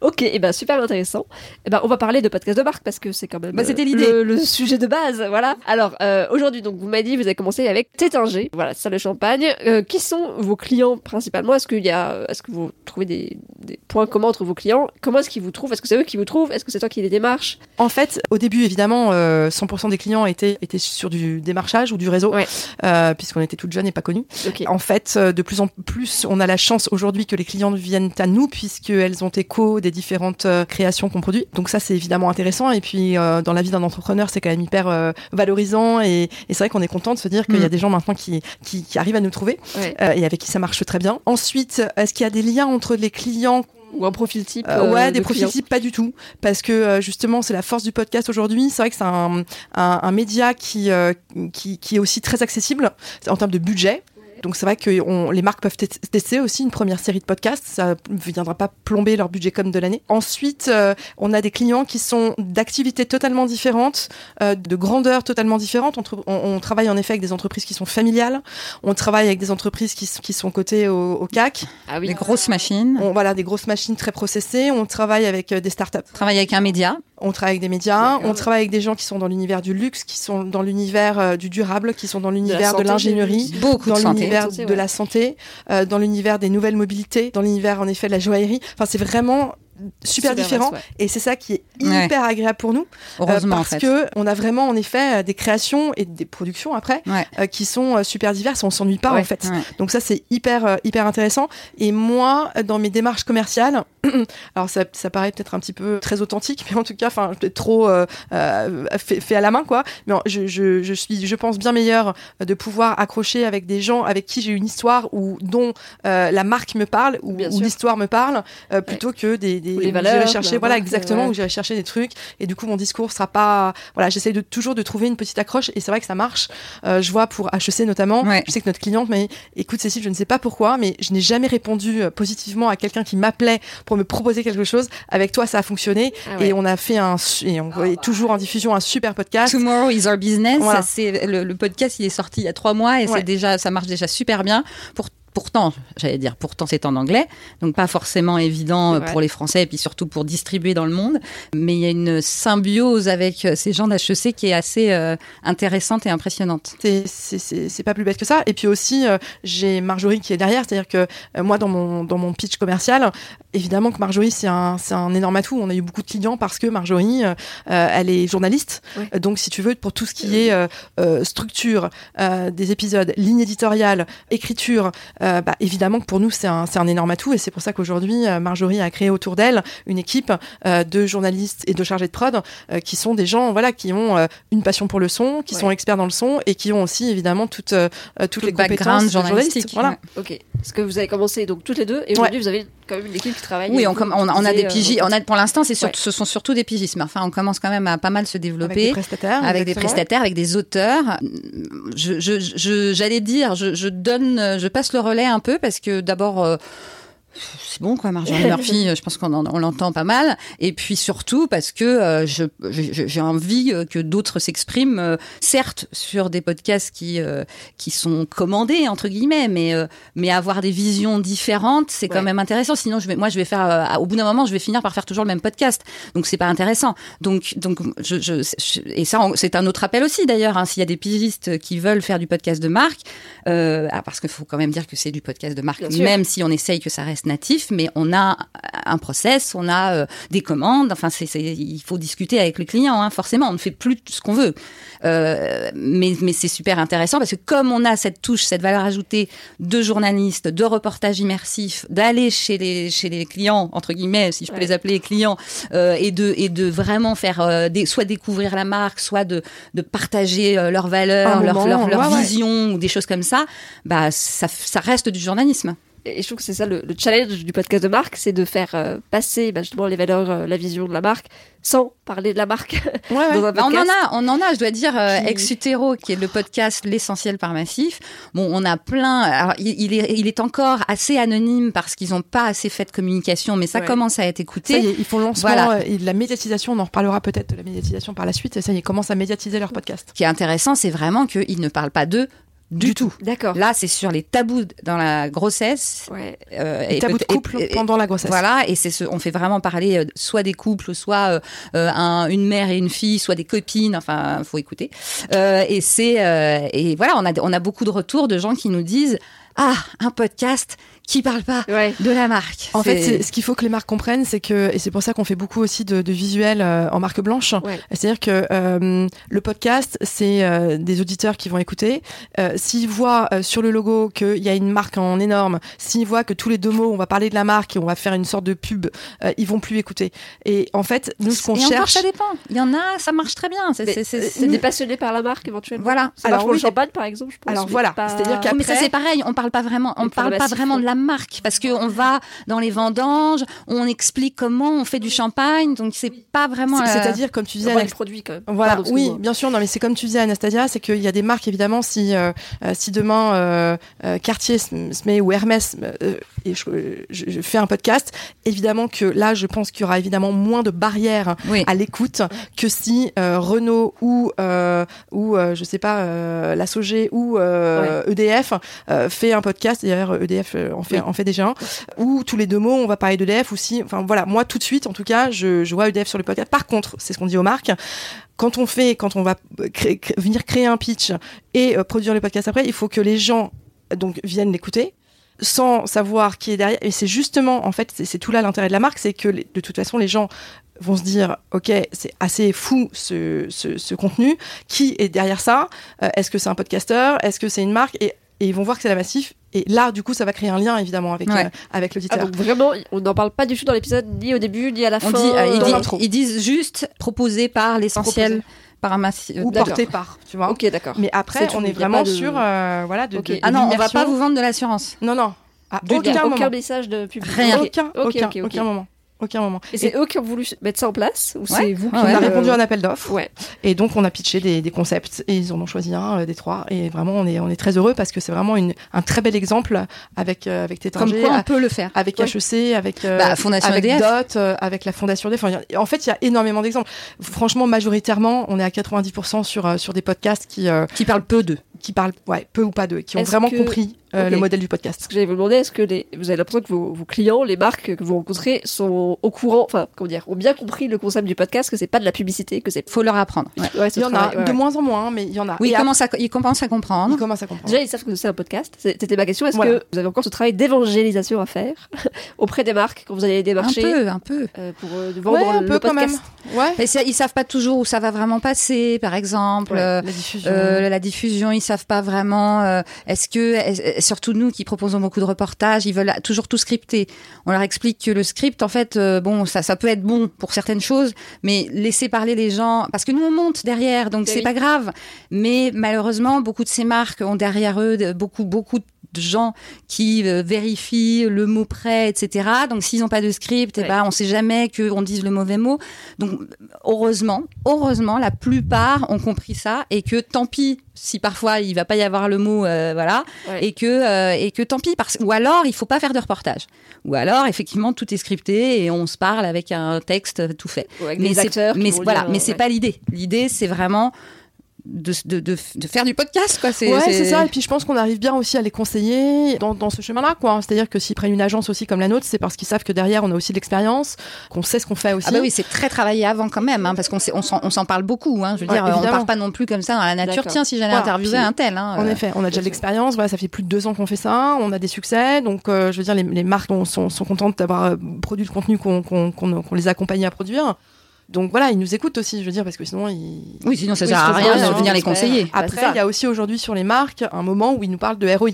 Ok, et ben super intéressant. Et ben on va parler de podcast de marque parce que c'est quand même Bah, c'était euh, l'idée. le, le sujet de base, voilà. Alors euh, aujourd'hui donc vous m'avez dit vous avez commencé avec Tétinger, voilà ça le champagne. Euh, qui sont vos clients principalement? Est-ce qu'il y a, est-ce que vous trouvez des, des points communs entre vos clients? Comment est-ce qu'ils vous trouvent? Est-ce que c'est eux qui vous trouvent? Est-ce que c'est toi qui les démarches? En fait, au début, évidemment, euh, 100% des clients étaient, étaient sur du démarchage ou du réseau, Ouais. euh, puisqu'on était toutes jeunes et pas connues. En fait, euh, de plus en plus, on a la chance aujourd'hui que les clients viennent à nous, puisqu'elles ont écho des différentes euh, créations qu'on produit. Donc ça, c'est évidemment intéressant. Et puis, euh, dans la vie d'un entrepreneur, c'est quand même hyper euh, valorisant. Et, et c'est vrai qu'on est content de se dire qu'il y a Mm. des gens maintenant qui, qui, qui arrivent à nous trouver Ouais. euh, et avec qui ça marche très bien. Ensuite, est-ce qu'il y a des liens entre les clients Ou un profil type euh, ouais, de des profils types, pas du tout. Parce que euh, justement, c'est la force du podcast aujourd'hui. C'est vrai que c'est un, un, un média qui, euh, qui, qui est aussi très accessible en termes de budget. Donc c'est vrai que on- les marques peuvent te- tester aussi une première série de podcasts. Ça ne viendra pas plomber leur budget comme de l'année. Ensuite, euh, on a des clients qui sont d'activités totalement différentes, euh, de grandeur totalement différente. On, tr- on- on travaille en effet avec des entreprises qui sont familiales. On travaille avec des entreprises qui, qui sont cotées au, au CAC. Ah oui. Des grosses machines. On, voilà, des grosses machines très processées. On travaille avec euh, des startups. Travaille avec un média. On travaille avec des médias, on travaille avec des gens qui sont dans l'univers du luxe, qui sont dans l'univers euh, du durable, qui sont dans l'univers de l'ingénierie, dans l'univers de ouais. la santé, euh, dans l'univers des nouvelles mobilités, dans l'univers en effet de la joaillerie. Enfin, c'est vraiment super, Super différent et c'est ça qui est Ouais. hyper agréable pour nous euh, Heureusement, parce en fait. que on a vraiment en effet euh, des créations et des productions après Ouais. euh, qui sont super diverses on s'ennuie pas en fait donc ça c'est hyper hyper intéressant et moi dans mes démarches commerciales <clears throat> alors ça, ça paraît peut-être un petit peu très authentique mais en tout cas enfin peut-être trop euh, euh, fait, fait à la main quoi. Mais je, je, je suis je pense bien meilleure de pouvoir accrocher avec des gens avec qui j'ai une histoire ou dont euh, la marque me parle ou, l'histoire me parle euh, plutôt que des, des j'irai valeurs, chercher voilà marque, exactement ouais. où j'irai chercher des trucs. Et du coup mon discours sera pas voilà j'essaye de toujours de trouver une petite accroche et c'est vrai que ça marche. Euh, je vois pour HEC notamment. Ouais. je sais que notre cliente mais écoute Cécile je ne sais pas pourquoi mais je n'ai jamais répondu euh, positivement à quelqu'un qui m'appelait pour me proposer quelque chose avec toi ça a fonctionné Ah ouais. et on a fait un et on est toujours en diffusion un super podcast Tomorrow is our business. Voilà. Ça, c'est le, le podcast, il est sorti il y a trois mois et Ouais. c'est déjà, ça marche déjà super bien. Pour, pourtant, j'allais dire, pourtant c'est en anglais, donc pas forcément évident euh, pour les Français et puis surtout pour distribuer dans le monde. Mais il y a une symbiose avec euh, ces gens d'HEC qui est assez euh, intéressante et impressionnante. c'est pas plus bête que ça et puis aussi euh, j'ai Marjorie qui est derrière c'est à dire que euh, moi dans mon dans mon pitch commercial évidemment que Marjorie c'est un un énorme atout on a eu beaucoup de clients parce que Marjorie elle est journaliste Ouais. Donc si tu veux pour tout ce qui est structure des épisodes ligne éditoriale écriture euh, bah, évidemment que pour nous c'est un c'est un énorme atout et c'est pour ça qu'aujourd'hui euh, Marjorie a créé autour d'elle une équipe euh, de journalistes et de chargés de prod euh, qui sont des gens voilà qui ont euh, une passion pour le son qui Ouais. sont experts dans le son et qui ont aussi évidemment toutes toutes Tout les le background compétences de journalistes. journalistique. voilà ouais. Ok. Parce que vous avez commencé donc toutes les deux et aujourd'hui vous avez quand même une équipe qui travaille. Oui, on, a des pigistes. euh, On a, pour l'instant, c'est Ouais. ce sont surtout des pigistes. Mais enfin, on commence quand même à pas mal se avec des développer. prestataires avec des prestataires, avec des auteurs. Je, je, je- j'allais dire, je, je donne, je passe le relais un peu parce que d'abord. Euh, c'est bon quoi, Marjorie <laughs> Murphy, je pense qu'on on l'entend pas mal. Et puis surtout parce que euh, je, j'ai envie euh, que d'autres s'expriment, euh, certes sur des podcasts qui euh, qui sont commandés entre guillemets, mais euh, mais avoir des visions différentes, c'est quand Ouais. même intéressant. Sinon, je vais, moi, je vais faire, euh, au bout d'un moment, je vais finir par faire toujours le même podcast. Donc c'est pas intéressant. Donc donc je, je, je- et ça c'est un autre appel aussi d'ailleurs. hein, S'il y a des pigistes qui veulent faire du podcast de marque, euh, ah, parce qu'il faut quand même dire que c'est du podcast de marque, Bien sûr. même si on essaye que ça reste natif, mais on a un process, on a euh, des commandes. Enfin, c'est, il faut discuter avec le client. Hein, forcément, on ne fait plus ce qu'on veut. Euh, mais mais c'est super intéressant parce que comme on a cette touche, cette valeur ajoutée de journaliste, de reportage immersif, d'aller chez les chez les clients entre guillemets, si je peux Ouais. les appeler clients, euh, et de et de vraiment faire des, soit découvrir la marque, soit de de partager leurs valeurs, leur moment, leur, leur ouais, ouais. vision ou des choses comme ça. Bah ça ça reste du journalisme. Et je trouve que c'est ça le, le challenge du podcast de marque, c'est de faire euh, passer bah, justement les valeurs, euh, la vision de la marque, sans parler de la marque Ouais, <laughs> ouais. dans un Bah, on en podcast. a, on en a, je dois dire, euh, Qui- Ex Utero, qui est le podcast L'essentiel par massif. Bon, on a plein. Alors, il, il est, il est encore assez anonyme parce qu'ils n'ont pas assez fait de communication, mais ça Ouais. commence à être Ça écouté. y est, ils font le lancement Voilà. euh, et de la médiatisation. On en reparlera peut-être de la médiatisation par la suite. Ça y est, ils commencent à médiatiser leur podcast. Ce qui est intéressant, c'est vraiment qu'ils ne parlent pas d'eux, du, tout. D'accord. Là, c'est sur les tabous dans la grossesse. Ouais. euh, Les tabous de et- couple et- pendant la grossesse. Voilà, et c'est ce, on fait vraiment parler euh, soit des couples, soit euh, un- une mère et une fille, soit des copines. Enfin, faut écouter. Et c'est et voilà, on a on a beaucoup de retours de gens qui nous disent ah un podcast qui parle pas Ouais. de la marque. En fait, ce qu'il faut que les marques comprennent, c'est que, et c'est pour ça qu'on fait beaucoup aussi de, de visuels euh, en marque blanche. Ouais. C'est-à-dire que euh, le podcast, c'est euh, des auditeurs qui vont écouter. Euh, s'ils voient euh, sur le logo qu'il y a une marque en énorme, s'ils voient que tous les deux mots, on va parler de la marque et on va faire une sorte de pub, euh, ils vont plus écouter. Et en fait, nous, ce qu'on encore, cherche, ça dépend. Il y en a, ça marche très bien. C'est- Mais, c'est- c'est- c'est- des passionnés par la marque éventuellement. Voilà. Ça Alors, marche pour oui, le champagne par exemple, je pense. Alors, mais voilà. pas- C'est-à-dire Oui, mais ça c'est pareil, on parle pas vraiment, on Le parle pas vraiment de la marque parce que on va dans les vendanges, on explique comment on fait du champagne, donc c'est pas vraiment. euh, c'est-à-dire, comme tu disais, du produit quand même. Voilà, Pardon, oui, bien sûr. Non, mais c'est comme tu disais, Anastasia, c'est qu'il y a des marques évidemment. Si euh, euh, si demain euh, euh, Cartier se, met ou Hermès euh, et je, je- je fais un podcast, évidemment que là, je pense qu'il y aura évidemment moins de barrières Oui. à l'écoute que si euh, Renault ou euh, ou euh, je sais pas euh, la Sogé ou euh, EDF euh, fait un podcast. D'ailleurs, EDF euh, en fait Oui. en fait déjà un. Où tous les deux mots, on va parler d'EDF ou si. Enfin voilà, moi tout de suite, en tout cas, je, je vois EDF sur le podcast. Par contre, c'est ce qu'on dit aux marques quand on fait, quand on va créer- cré- venir créer un pitch et euh, produire le podcast après, il faut que les gens donc viennent l'écouter sans savoir qui est derrière. Et c'est justement, en fait, c'est c'est tout là l'intérêt de la marque, c'est que les- de toute façon, les gens vont se dire, ok, c'est assez fou ce, ce, ce contenu. Qui est derrière ça? Euh, Est-ce que c'est un podcasteur Est-ce que c'est une marque? Et, et ils vont voir que c'est la massif. Et là, du coup, ça va créer un lien évidemment avec Ouais. euh, avec Ah, l'auditeur. donc vraiment, on n'en parle pas du tout dans l'épisode, ni au début, ni à la On fin. dit, euh, ils, dans l'intro. ils disent juste proposé par l'essentiel, par un massi- ou porté par, tu vois. Ok, d'accord. Mais après, on est vraiment de- sur euh, voilà de, Ok. de- de Ah non, on va pas vous vendre de l'assurance. Non, non. À aucun aucun moment. message de public. Rien. Aucun, aucun, aucun moment. Aucun moment. Et c'est eux qui ont voulu mettre ça en place ou c'est vous qui On a répondu à un appel d'offres. Ouais. Et donc, on a pitché des, des concepts et ils en ont choisi un euh, des trois. Et vraiment, on est, on est très heureux parce que c'est vraiment une, un très bel exemple avec, euh, avec Comme Tétanger, quoi on peut le faire. avec Ouais. HEC, avec, euh, Bah, Fondation avec EDF. DOT, euh, avec la Fondation EDF. Enfin, il y a- en fait, il y a énormément d'exemples. Franchement, majoritairement, on est à 90% sur, euh, sur des podcasts qui, euh, Qui parle peu d'eux. qui parlent ouais, peu ou pas d'eux, qui ont vraiment que- compris euh, le modèle du podcast. Ce que j'allais vous demander, est-ce que les... vous avez l'impression que vos, vos clients, les marques que vous rencontrez, sont au courant, enfin, comment dire, ont bien compris le concept du podcast, que c'est pas de la publicité, que c'est. Faut leur apprendre. Ouais. Ouais, Il y en a de moins en moins, mais il y en a. Oui, ils après, commencent, à, ils commencent à comprendre. ils commencent à comprendre. Déjà, ils savent que c'est un podcast. C'était ma question. Est-ce Voilà. que vous avez encore ce travail d'évangélisation à faire <laughs> auprès des marques quand vous allez Un démarcher peu, un peu. euh, pour euh, vendre Ouais, un le peu quand même. podcast? Ouais. Mais ils savent pas toujours où ça va vraiment passer, par exemple. Ouais, euh, la diffusion. Euh, la diffusion, ils savent pas vraiment. euh, Est-ce que, est- surtout nous qui proposons beaucoup de reportages, ils veulent toujours tout scripter. On leur explique que le script, en fait, euh, bon, ça, ça peut être bon pour certaines choses, mais laisser parler les gens, parce que nous on monte derrière, donc c'est oui. pas grave. Mais malheureusement, beaucoup de ces marques ont derrière eux de- beaucoup, beaucoup de gens qui euh, vérifient le mot près, etc. Donc s'ils n'ont pas de script, eh ben on sait jamais qu'on dise le mauvais mot. Donc heureusement, heureusement, la plupart ont compris ça et que tant pis si parfois il va pas y avoir le mot, euh, voilà, Ouais. et que euh, et que tant pis parce ou alors il faut pas faire de reportage, ou alors effectivement tout est scripté et on se parle avec un texte tout fait. ou avec Mais des c'est acteurs. mais voilà, mais c'est ouais. pas l'idée. L'idée c'est vraiment de, de, de, de faire du podcast quoi. Ouais, c'est ça. Et puis je pense qu'on arrive bien aussi à les conseiller dans, dans ce chemin-là, quoi. C'est-à-dire que s'ils prennent une agence aussi comme la nôtre, c'est parce qu'ils savent que derrière on a aussi de l'expérience, qu'on sait ce qu'on fait aussi. Ah bah oui, c'est très travaillé avant quand même, hein, parce qu'on sait- on s'en on s'en parle beaucoup. Hein, je veux Ouais, dire, on part pas non plus comme ça dans la nature. D'accord. Tiens, si j'allais Voilà, interviewer puis- un tel. Hein, En euh, effet, on a déjà de l'expérience. Voilà, ça fait plus de deux ans qu'on fait ça. On a des succès, donc euh, je veux dire, les, les marques sont, sont, sont contentes d'avoir euh, produit le contenu qu'on qu'on qu'on- qu'on les a accompagnés à produire. Donc voilà, ils nous écoutent aussi, je veux dire, parce que sinon ils. Oui, sinon ça Oui, sert je à rien de venir les conseiller. Après, il y a aussi aujourd'hui sur les marques un moment où ils nous parlent de ROI.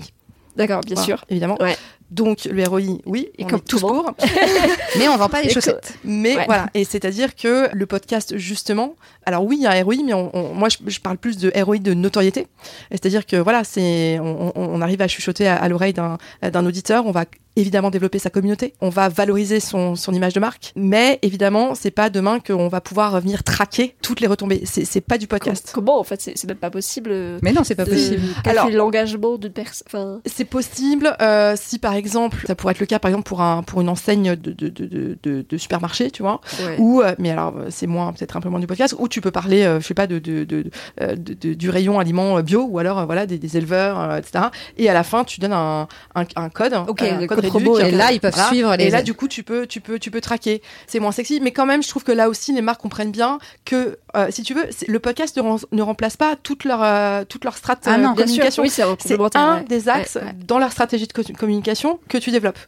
D'accord, bien Voilà, sûr. évidemment. Ouais. Donc le ROI, oui, Et on comme est tous pour. <laughs> Mais on vend pas les Et chaussettes. Mais Ouais. voilà, et c'est-à-dire que le podcast, justement, alors oui, il y a un ROI, mais on, on- moi, je, je parle plus de ROI de notoriété. C'est-à-dire que voilà, c'est, on, arrive à chuchoter à, à l'oreille d'un, d'un auditeur, on va évidemment développer sa communauté, on va valoriser son, son image de marque, mais évidemment, c'est pas demain qu'on va pouvoir venir traquer toutes les retombées. C'est c'est pas du podcast. Comment en fait C'est c'est même pas possible. euh, Mais non, c'est pas de possible. Alors- l'engagement d'une personne. Enfin, C'est possible euh, si par exemple, ça pourrait être le cas par exemple pour un pour une enseigne de de, de, de, de- de supermarché, tu vois, ouais. ou euh, mais alors euh, c'est moins peut-être un peu moins du podcast, où tu peux parler, euh, je sais pas de, de, de, de- de- du rayon aliments bio ou alors euh, voilà des, des éleveurs, euh, etc. Et à la fin, tu donnes un un, un code, Ok, euh, un le code promo, Et là, ils peuvent Voilà. suivre les. Et là, du coup, tu peux, tu peux, tu peux traquer. C'est moins sexy, mais quand même, je trouve que là aussi, les marques comprennent bien que, euh, si tu veux, le podcast ne, rem- ne remplace pas toute leur, euh, toute leur strat Ah euh, communication. oui, c'est un ouais. des axes Ouais, ouais. dans leur stratégie de co- communication que tu développes.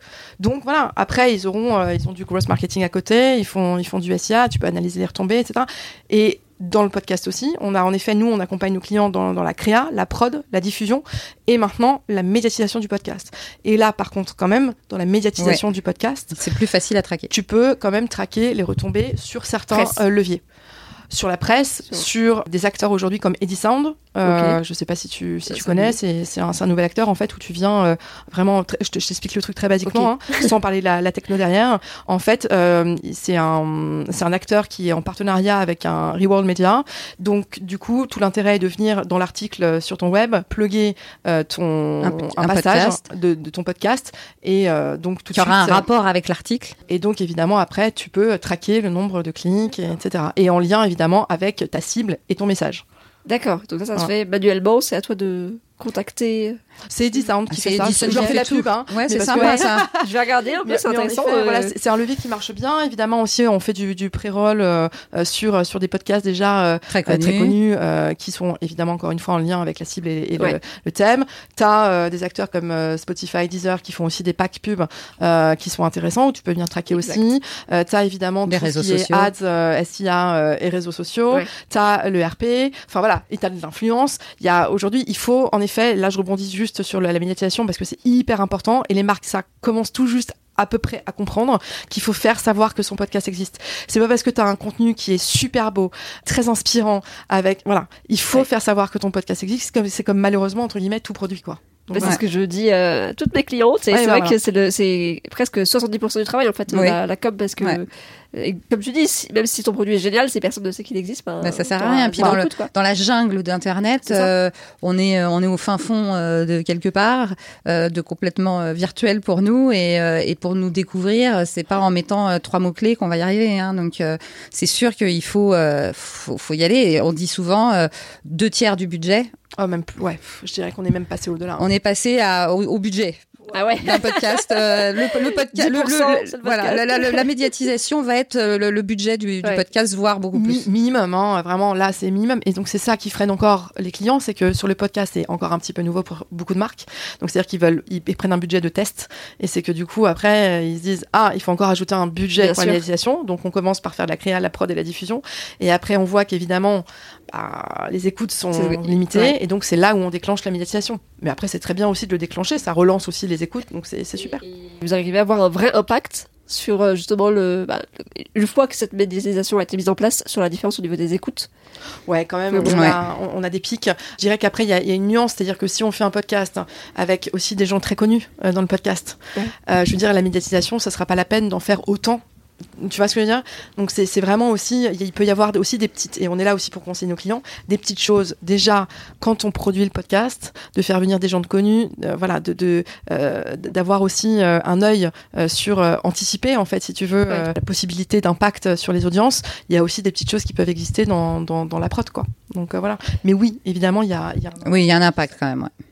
Donc voilà. Après, ils auront, euh, ils ont du gross marketing à côté. Ils font, ils font du SIA. Tu peux analyser les retombées, etc. Et dans le podcast aussi, on a en effet, nous, on accompagne nos clients dans, dans la créa, la prod, la diffusion, et maintenant la médiatisation du podcast. Et là, par contre, quand même, dans la médiatisation du podcast, C'est plus facile à traquer. tu peux quand même traquer les retombées sur certains euh, leviers. Sur la presse, Sur- sur des acteurs aujourd'hui comme Eddie Sound. Euh, Ok. Je sais pas si tu, si Ça, tu connais, c'est c'est un, un nouvel acteur en fait où tu viens euh, vraiment. Je te- je t'explique le truc très basiquement, hein, sans parler de la, la techno derrière. En fait, euh, c'est un, c'est un acteur qui est en partenariat avec un Reworld Media. Donc, du coup, tout l'intérêt est de venir dans l'article sur ton web, plugger euh, ton Un- un, un passage de, de ton podcast et euh, donc tout de Tu auras un suite. euh, rapport avec l'article. et donc, évidemment, après, tu peux traquer le nombre de clics, et etc. Et en lien, évidemment, avec ta cible et ton message. D'accord. Donc ça, ça se fait manuellement. C'est à toi de contacter. C'est Eddie Sound qui C'est fait ça. Je leur fais fait la pub. Hein, Ouais, c'est sympa <laughs> ça. Je vais regarder. En plus, c'est intéressant. euh, voilà, c'est un levier qui marche bien. Évidemment, aussi, on fait du, du pré-roll euh, euh, sur, sur des podcasts déjà euh, Très euh, connu. très connus euh, qui sont évidemment encore une fois en lien avec la cible et, et le- Ouais. le, thème. Tu as des acteurs comme euh, Spotify, Deezer qui font aussi des packs pubs euh, qui sont intéressants où tu peux bien traquer Exact. aussi. Euh, tu as évidemment Des tout ce réseaux qui est sociaux. ads, euh, SIA euh, et réseaux sociaux. Ouais. Tu as le RP. Enfin voilà, et tu as de l'influence. Il y a aujourd'hui, il faut en effet, là je rebondis juste sur la, la médiatisation parce que c'est hyper important et les marques ça commence tout juste à peu près à comprendre qu'il faut faire savoir que son podcast existe. C'est pas parce que tu as un contenu qui est super beau, très inspirant avec voilà, il faut Ouais. faire savoir que ton podcast existe, c'est comme c'est comme malheureusement entre guillemets tout produit quoi. C'est ce que je dis à toutes mes clientes. C'est Ouais, bah, vrai voilà. que c'est presque 70% du travail en fait, Oui. la, la com, parce que, Ouais. comme tu dis, si- même si ton produit est génial, si personne ne sait qu'il existe, ben, Bah, ça sert à rien. Puis dans le- la jungle d'Internet, euh, on est euh, on est au fin fond euh, de quelque part, euh, de complètement euh, virtuel pour nous et, euh, et pour nous découvrir, c'est pas en mettant euh, trois mots clés qu'on va y arriver. Hein. Donc euh, c'est sûr qu'il faut, euh, faut faut y aller. Et on dit souvent euh, deux tiers du budget. Oh, même plus, ouais, je dirais qu'on est même passé au-delà. hein. On est passé à, au, au budget Ah ouais. d'un podcast. euh, le, le podcast, le- le- 10%, le- c'est le voilà, la, la- la médiatisation va être euh, le, le budget du, podcast, voire beaucoup Mi- plus. minimum, hein, vraiment là c'est minimum. Et donc c'est ça qui freine encore les clients, c'est que sur le podcast c'est encore un petit peu nouveau pour beaucoup de marques. Donc c'est-à-dire qu'ils veulent, ils, ils prennent un budget de test et c'est que du coup après euh, ils se disent ah il faut encore ajouter un budget Bien pour la médiatisation. Donc on commence par faire de la créa, la prod et la diffusion. Et après on voit qu'évidemment bah, les écoutes sont limitées ouais. et donc c'est là où on déclenche la médiatisation. Mais après c'est très bien aussi de le déclencher, ça relance aussi les écoutes donc c'est super. Vous arrivez à avoir un vrai impact sur euh, justement le, bah, une fois que cette médiatisation a été mise en place sur la différence au niveau des écoutes? Ouais, quand même, Ouais. on, a, on- on a des pics. Je dirais qu'après, il y, a- il y a une nuance, c'est-à-dire que si on fait un podcast hein, avec aussi des gens très connus euh, dans le podcast, Ouais. euh, je veux dire, la médiatisation, ça sera pas la peine d'en faire autant. Tu vois ce que je veux dire? Donc c'est vraiment aussi, il peut y avoir aussi des petites, et on est là aussi pour conseiller nos clients, des petites choses. Déjà, quand on produit le podcast, de faire venir des gens de connus, euh, voilà, de de, euh, d'avoir aussi euh, un œil euh, sur euh, anticiper en fait, si tu veux, euh, la possibilité d'impact sur les audiences. Il y a aussi des petites choses qui peuvent exister dans dans, dans la prod quoi. Donc euh, voilà. Mais oui, évidemment, il y a, y a Oui, il y a un impact quand même. ouais.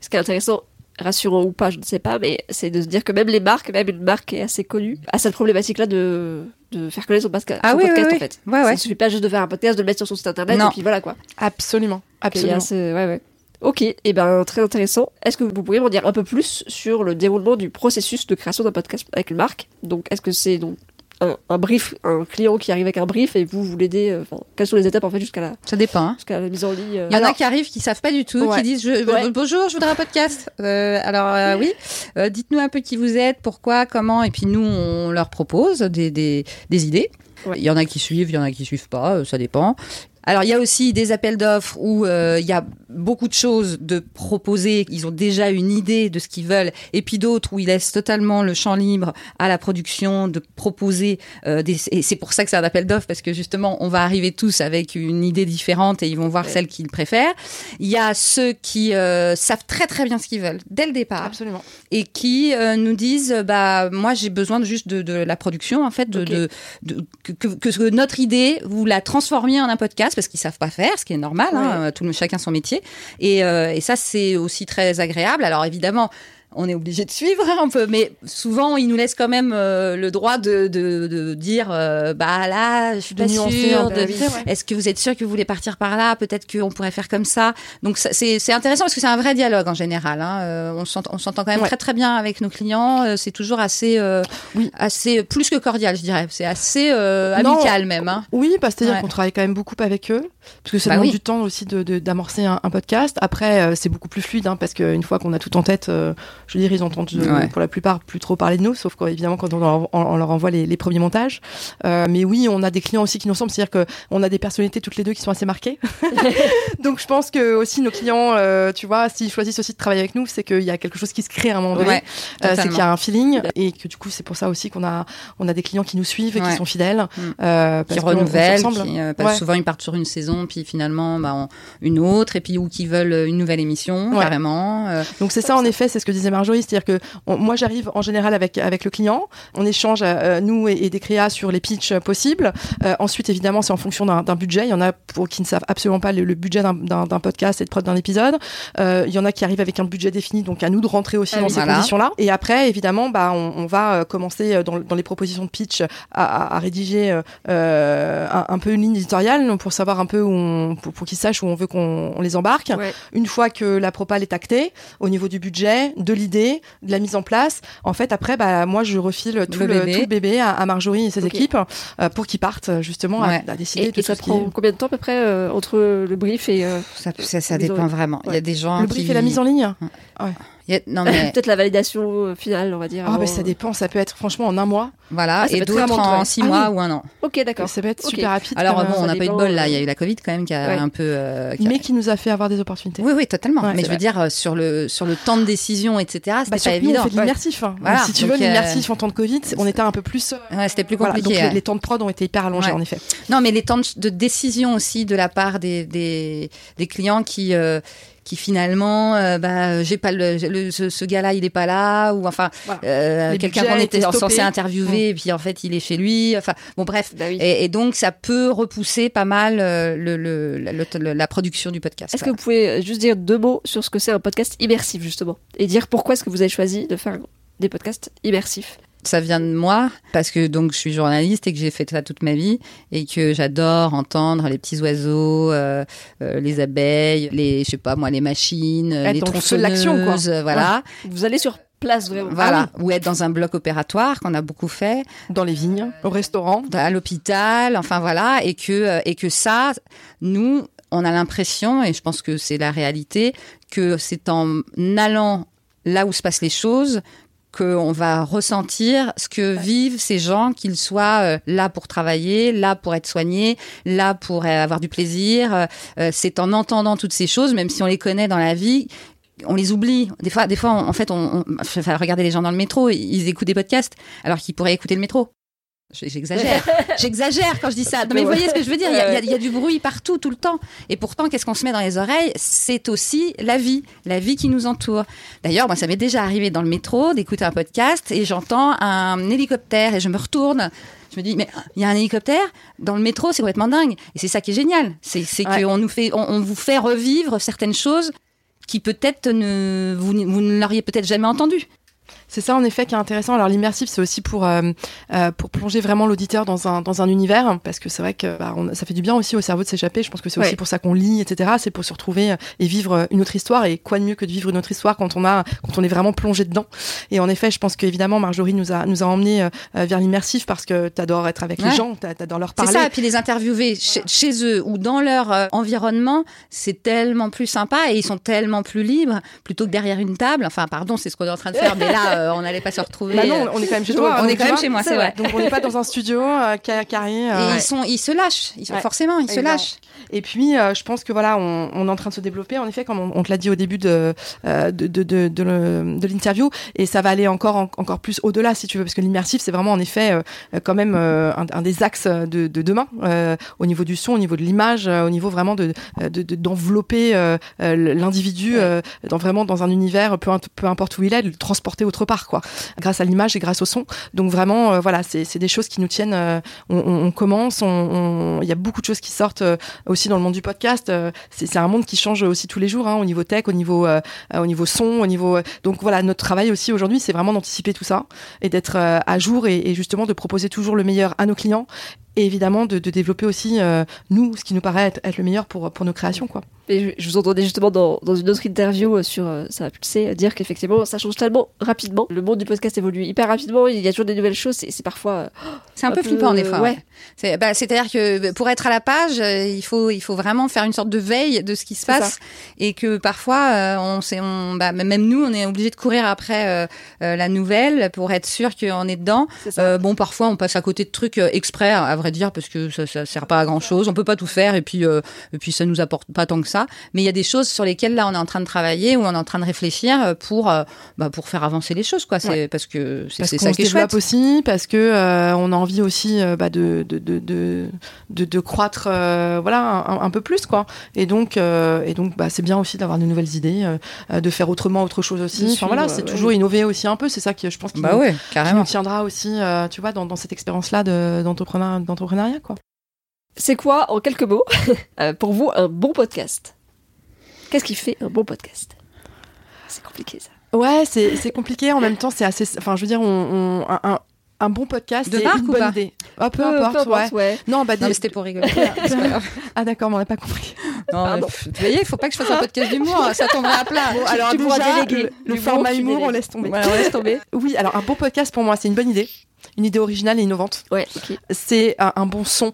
Ce qui est intéressant, rassurant ou pas, je ne sais pas, mais c'est de se dire que même les marques, même une marque qui est assez connue, a cette problématique-là de, de faire connaître son, pasca- Ah son oui, oui, podcast oui. en fait. Ouais, ouais. Ça ne suffit pas juste de faire un podcast, de le mettre sur son site internet Non. et puis voilà quoi. absolument, absolument. ce- ouais, ouais. Ok, et ben très intéressant. Est-ce que vous pourriez m'en dire un peu plus sur le déroulement du processus de création d'un podcast avec une marque? Donc, est-ce que c'est donc un, un brief, un client qui arrive avec un brief et vous vous l'aidez euh, Quelles sont les étapes en fait jusqu'à la, Ça dépend. hein. jusqu'à la mise en ligne euh, Il y en a qui arrivent qui savent pas du tout, Ouais. qui disent je, Ouais. bonjour, je voudrais un podcast. Euh, alors euh, oui, Euh, dites-nous un peu qui vous êtes, pourquoi, comment, et puis nous on leur propose des, des, des idées. Il y en a qui suivent, il y en a qui suivent pas, ça dépend. Alors il y a aussi des appels d'offres où euh, il y a beaucoup de choses de proposer, ils ont déjà une idée de ce qu'ils veulent, et puis d'autres où ils laissent totalement le champ libre à la production de proposer. Euh, des, et c'est pour ça que c'est un appel d'offres parce que justement on va arriver tous avec une idée différente et ils vont voir celle qu'ils préfèrent. Il y a ceux qui euh, savent très très bien ce qu'ils veulent dès le départ, Absolument. et qui euh, nous disent bah moi j'ai besoin de juste de, de la production en fait de, de, de- que, que, que notre idée vous la transformiez en un podcast parce qu'ils savent pas faire ce qui est normal hein, tout le chacun son métier. Et, euh, et ça c'est aussi très agréable. Alors évidemment on est obligé de suivre hein, un peu, mais souvent ils nous laissent quand même euh, le droit de, de, de dire euh, bah là je suis De pas sûre de- ouais. est-ce que vous êtes sûr que vous voulez partir par là? Peut-être qu'on pourrait faire comme ça. Donc c'est intéressant parce que c'est un vrai dialogue en général. hein. Euh, on s'entend quand même Ouais. très très bien avec nos clients. Euh, c'est toujours assez, Oui. assez plus que cordial, je dirais. C'est assez Non. amical même. Hein. Oui, bah, c'est-à-dire Ouais. qu'on travaille quand même beaucoup avec eux, parce que ça Bah demande oui. du temps aussi de- d'amorcer un, un podcast. Après, c'est beaucoup plus fluide, hein, parce qu'une fois qu'on a tout en tête, je veux dire, ils entendent euh, Ouais. pour la plupart plus trop parler de nous, sauf quand on leur, on- on leur envoie les, les premiers montages. Euh, mais oui, on a des clients aussi qui nous ressemblent, c'est-à-dire qu'on a des personnalités toutes les deux qui sont assez marquées. <laughs> Donc je pense que aussi nos clients, euh, tu vois, s'ils choisissent aussi de travailler avec nous, c'est qu'il y a quelque chose qui se crée à un moment donné. Ouais, c'est qu'il y a un feeling et que du coup c'est pour ça aussi qu'on a on a des clients qui nous suivent et qui sont fidèles euh, qui parce renouvellent, qui, euh, parce que Ouais. souvent ils partent sur une saison, puis finalement bah, on- une autre, et puis ou qui veulent une nouvelle émission carrément. euh, Donc c'est ça en effet, c'est ce que disait Marjorie, c'est-à-dire que on- moi j'arrive en général avec avec le client, on échange euh, nous et, et des créas sur les pitchs euh, possibles. Euh, ensuite évidemment c'est en fonction d'un budget. Il y en a pour qui ne savent absolument pas le, le budget d'un- podcast et de prod d'un épisode. Euh, il y en a qui arrivent avec un budget défini, donc à nous de rentrer aussi Ah dans ces conditions-là. Et après évidemment bah on, on va euh, commencer euh, dans, dans les propositions de pitch à, à- à rédiger euh, euh, un, un peu une ligne éditoriale pour savoir un peu où on, pour, pour qu'ils sachent où on veut qu'on on les embarque. Ouais. Une fois que la propale est actée, au niveau du budget, de l'idée, de la mise en place, en fait, après, bah, moi, je refile tout Le le, bébé. tout le bébé à, à Marjorie et ses équipes euh, pour qu'ils partent justement à- Ouais. à, décider Et, de et ça tout ce qui prend est- combien de temps à peu près euh, entre le brief et euh, ça, ça, ça dépend vraiment. Il y a Ouais. des gens le qui brief et la mise en ligne. il y a- non mais <laughs> peut-être la validation euh, finale, on va dire. Ah, avant- bah, ça dépend, ça peut être franchement en un mois. voilà, Ah, et d'autres en six Ah mois oui. ou un an. Ok, d'accord. Ça peut être super rapide. Alors bon, euh, on n'a ça pas eu de bol là, il y a euh, eu la Covid quand même qui a Ouais. un peu. euh, qui a- mais qui nous a fait avoir des opportunités. Oui, oui, totalement. Ouais, mais je veux vrai. dire euh, sur le sur le temps de décision, etc. C'était Bah, pas évident. on fait de l'immersif. hein. Voilà, Si tu donc, veux, euh, l'immersif en temps de Covid, on était un peu plus. euh, Ouais, c'était plus voilà, compliqué. donc les, temps de prod ont été hyper allongés en effet. Non, mais les temps de, décision aussi de la part des, clients qui, euh, qui finalement, euh, bah, j'ai pas le, le- ce, ce gars-là, il est pas là, ou enfin, Voilà. euh, quelqu'un qu'on était censé interviewer, et puis en fait, il est chez lui. Enfin, bon, bref. Bah oui. Et, et donc, ça peut repousser pas mal euh, le, le, la, le- la production du podcast. Est-ce que vous pouvez juste dire deux mots sur ce que c'est un podcast immersif, justement Et dire pourquoi est-ce que vous avez choisi de faire des podcasts immersifs? Ça vient de moi parce que donc je suis journaliste et que j'ai fait ça toute ma vie et que j'adore entendre les petits oiseaux, euh, euh, les abeilles, les je sais pas moi les machines, Être les dans le feu de l'action, quoi. tronçonneuses, euh, voilà, Vous allez sur place, vraiment. voilà, ou être dans un bloc opératoire qu'on a beaucoup fait, Dans les vignes, au restaurant. à l'hôpital, enfin voilà, et que et que ça, nous, on a l'impression et je pense que c'est la réalité que c'est en allant là où se passent les choses qu'on va ressentir ce que vivent ces gens, qu'ils soient euh, là pour travailler, là pour être soignés, là pour euh, avoir du plaisir. Euh, c'est en entendant toutes ces choses, même si on les connaît dans la vie, on les oublie. Des fois, des fois, on- en fait, on, on enfin, regardez les gens dans le métro, ils écoutent des podcasts alors qu'ils pourraient écouter le métro. J'exagère, <laughs> j'exagère quand je dis ça. Non, mais vous voyez ce que je veux dire il y, a, il y du bruit partout, tout le temps. Et pourtant, qu'est-ce qu'on se met dans les oreilles? C'est aussi la vie, la vie qui nous entoure. D'ailleurs, moi, ça m'est déjà arrivé dans le métro d'écouter un podcast et j'entends un hélicoptère et je me retourne. Je me dis, mais il y a un hélicoptère? Dans le métro, c'est complètement dingue. Et c'est ça qui est génial. C'est Ouais. qu'on nous fait, on, on vous fait revivre certaines choses qui peut-être ne, vous, vous ne l'auriez peut-être jamais entendu. C'est ça en effet qui est intéressant. Alors l'immersif, c'est aussi pour euh, euh, pour plonger vraiment l'auditeur dans un dans un univers, parce que c'est vrai que bah, on- ça fait du bien aussi au cerveau de s'échapper. Je pense que c'est aussi pour ça qu'on lit, etc. C'est pour se retrouver euh, et vivre euh, une autre histoire. Et quoi de mieux que de vivre une autre histoire quand on a quand on est vraiment plongé dedans? Et en effet, je pense qu'évidemment Marjorie nous a nous a emmené euh, vers l'immersif parce que t'adores être avec les gens, t'a- t'adores leur C'est parler. ça, et puis les interviewer chez, chez eux ou dans leur environnement, c'est tellement plus sympa et ils sont tellement plus libres plutôt que derrière une table. Enfin, pardon, c'est ce qu'on est en train de faire, mais là, euh, on n'allait pas se retrouver. Bah non, on est quand même chez toi. on est quand même chez moi, c'est vrai. Donc on n'est pas dans un studio euh, ca- carré. euh, Et ils sont, ils se lâchent. Ils, Ouais. Forcément, ils se lâchent. Et puis, euh, je pense que voilà, on, on est en train de se développer, en effet, comme on, on te l'a dit au début de, euh, de, de, l'interview, et ça va aller encore, en- encore plus au-delà, si tu veux, parce que l'immersif, c'est vraiment, en effet, euh, euh, quand même euh, un, un des axes de, de demain, euh, au niveau du son, au niveau de l'image, euh, au niveau vraiment de, de, de- d'envelopper euh, euh, l'individu euh, dans vraiment dans un univers, peu, peu importe où il est, de le transporter autre quoi, grâce à l'image et grâce au son. Donc vraiment, euh, voilà, c'est, des choses qui nous tiennent. euh, on, on- commence, on- on- il y a beaucoup de choses qui sortent euh, aussi dans le monde du podcast. c'est un monde qui change aussi tous les jours, hein, au niveau tech, au niveau, au niveau son, au niveau. donc voilà, notre travail aussi aujourd'hui, c'est vraiment d'anticiper tout ça et d'être à jour et justement de proposer toujours le meilleur à nos clients. Et évidemment de, de développer aussi euh, nous ce qui nous paraît être, être le meilleur pour pour nos créations quoi. Et je, je vous entendais justement dans, dans une autre interview euh, sur euh, Ça va pulser euh, dire qu'effectivement ça change tellement rapidement. Le monde du podcast évolue hyper rapidement, il y a toujours des nouvelles choses, c'est c'est parfois. euh, C'est un, Un peu peu, flippant des fois. ouais. C'est, bah, c'est-à-dire que pour être à la page, euh, il faut, il faut vraiment faire une sorte de veille de ce qui se passe et que parfois, euh, on, sait, on, bah, même nous, on est obligé de courir après euh, euh, la nouvelle pour être sûr qu'on est dedans. Euh, bon, parfois, on passe à côté de trucs euh, exprès, à vrai dire, parce que ça, ça sert pas à grand chose. On peut pas tout faire et puis, euh, et puis ça nous apporte pas tant que ça. Mais il y a des choses sur lesquelles là, on est en train de travailler ou on est en train de réfléchir euh, pour, euh, bah, pour faire avancer les choses, quoi. C'est parce que c'est, ça qui est chouette. aussi, parce que euh, on a envie aussi euh, bah, de, de, de, de, croître voilà, un, un peu plus. quoi. Et donc, et donc bah, c'est bien aussi d'avoir de nouvelles idées, de faire autrement autre chose aussi. Enfin, voilà, c'est toujours innover aussi un peu. C'est ça qui, je pense, qui, Bah qui nous tiendra aussi tu vois, dans, dans cette expérience-là de- d'entrepreneur- quoi. C'est quoi, en quelques mots, <laughs> euh, pour vous, un bon podcast? Qu'est-ce qui fait un bon podcast? C'est compliqué ça. Ouais, c'est c'est compliqué. En même temps, c'est assez. Enfin, je veux dire, on, on- un, un- un bon podcast, De c'est marque une ou bonne pas? idée. Ah, peu, importe, ouais. ouais. Non, bah, Non, des- mais c'était pour rigoler. <laughs> Ah d'accord, mais on n'a pas compris. Non, pff, vous voyez, il faut pas que je fasse un podcast d'humour, ça tomberait à plat. Bon, alors tu déjà, déléguer. le, format humour, on laisse tomber. Voilà, on laisse <laughs> tomber. Oui, alors un bon podcast pour moi, c'est une bonne idée, une idée originale et innovante. Ouais, ok. C'est un, un bon son.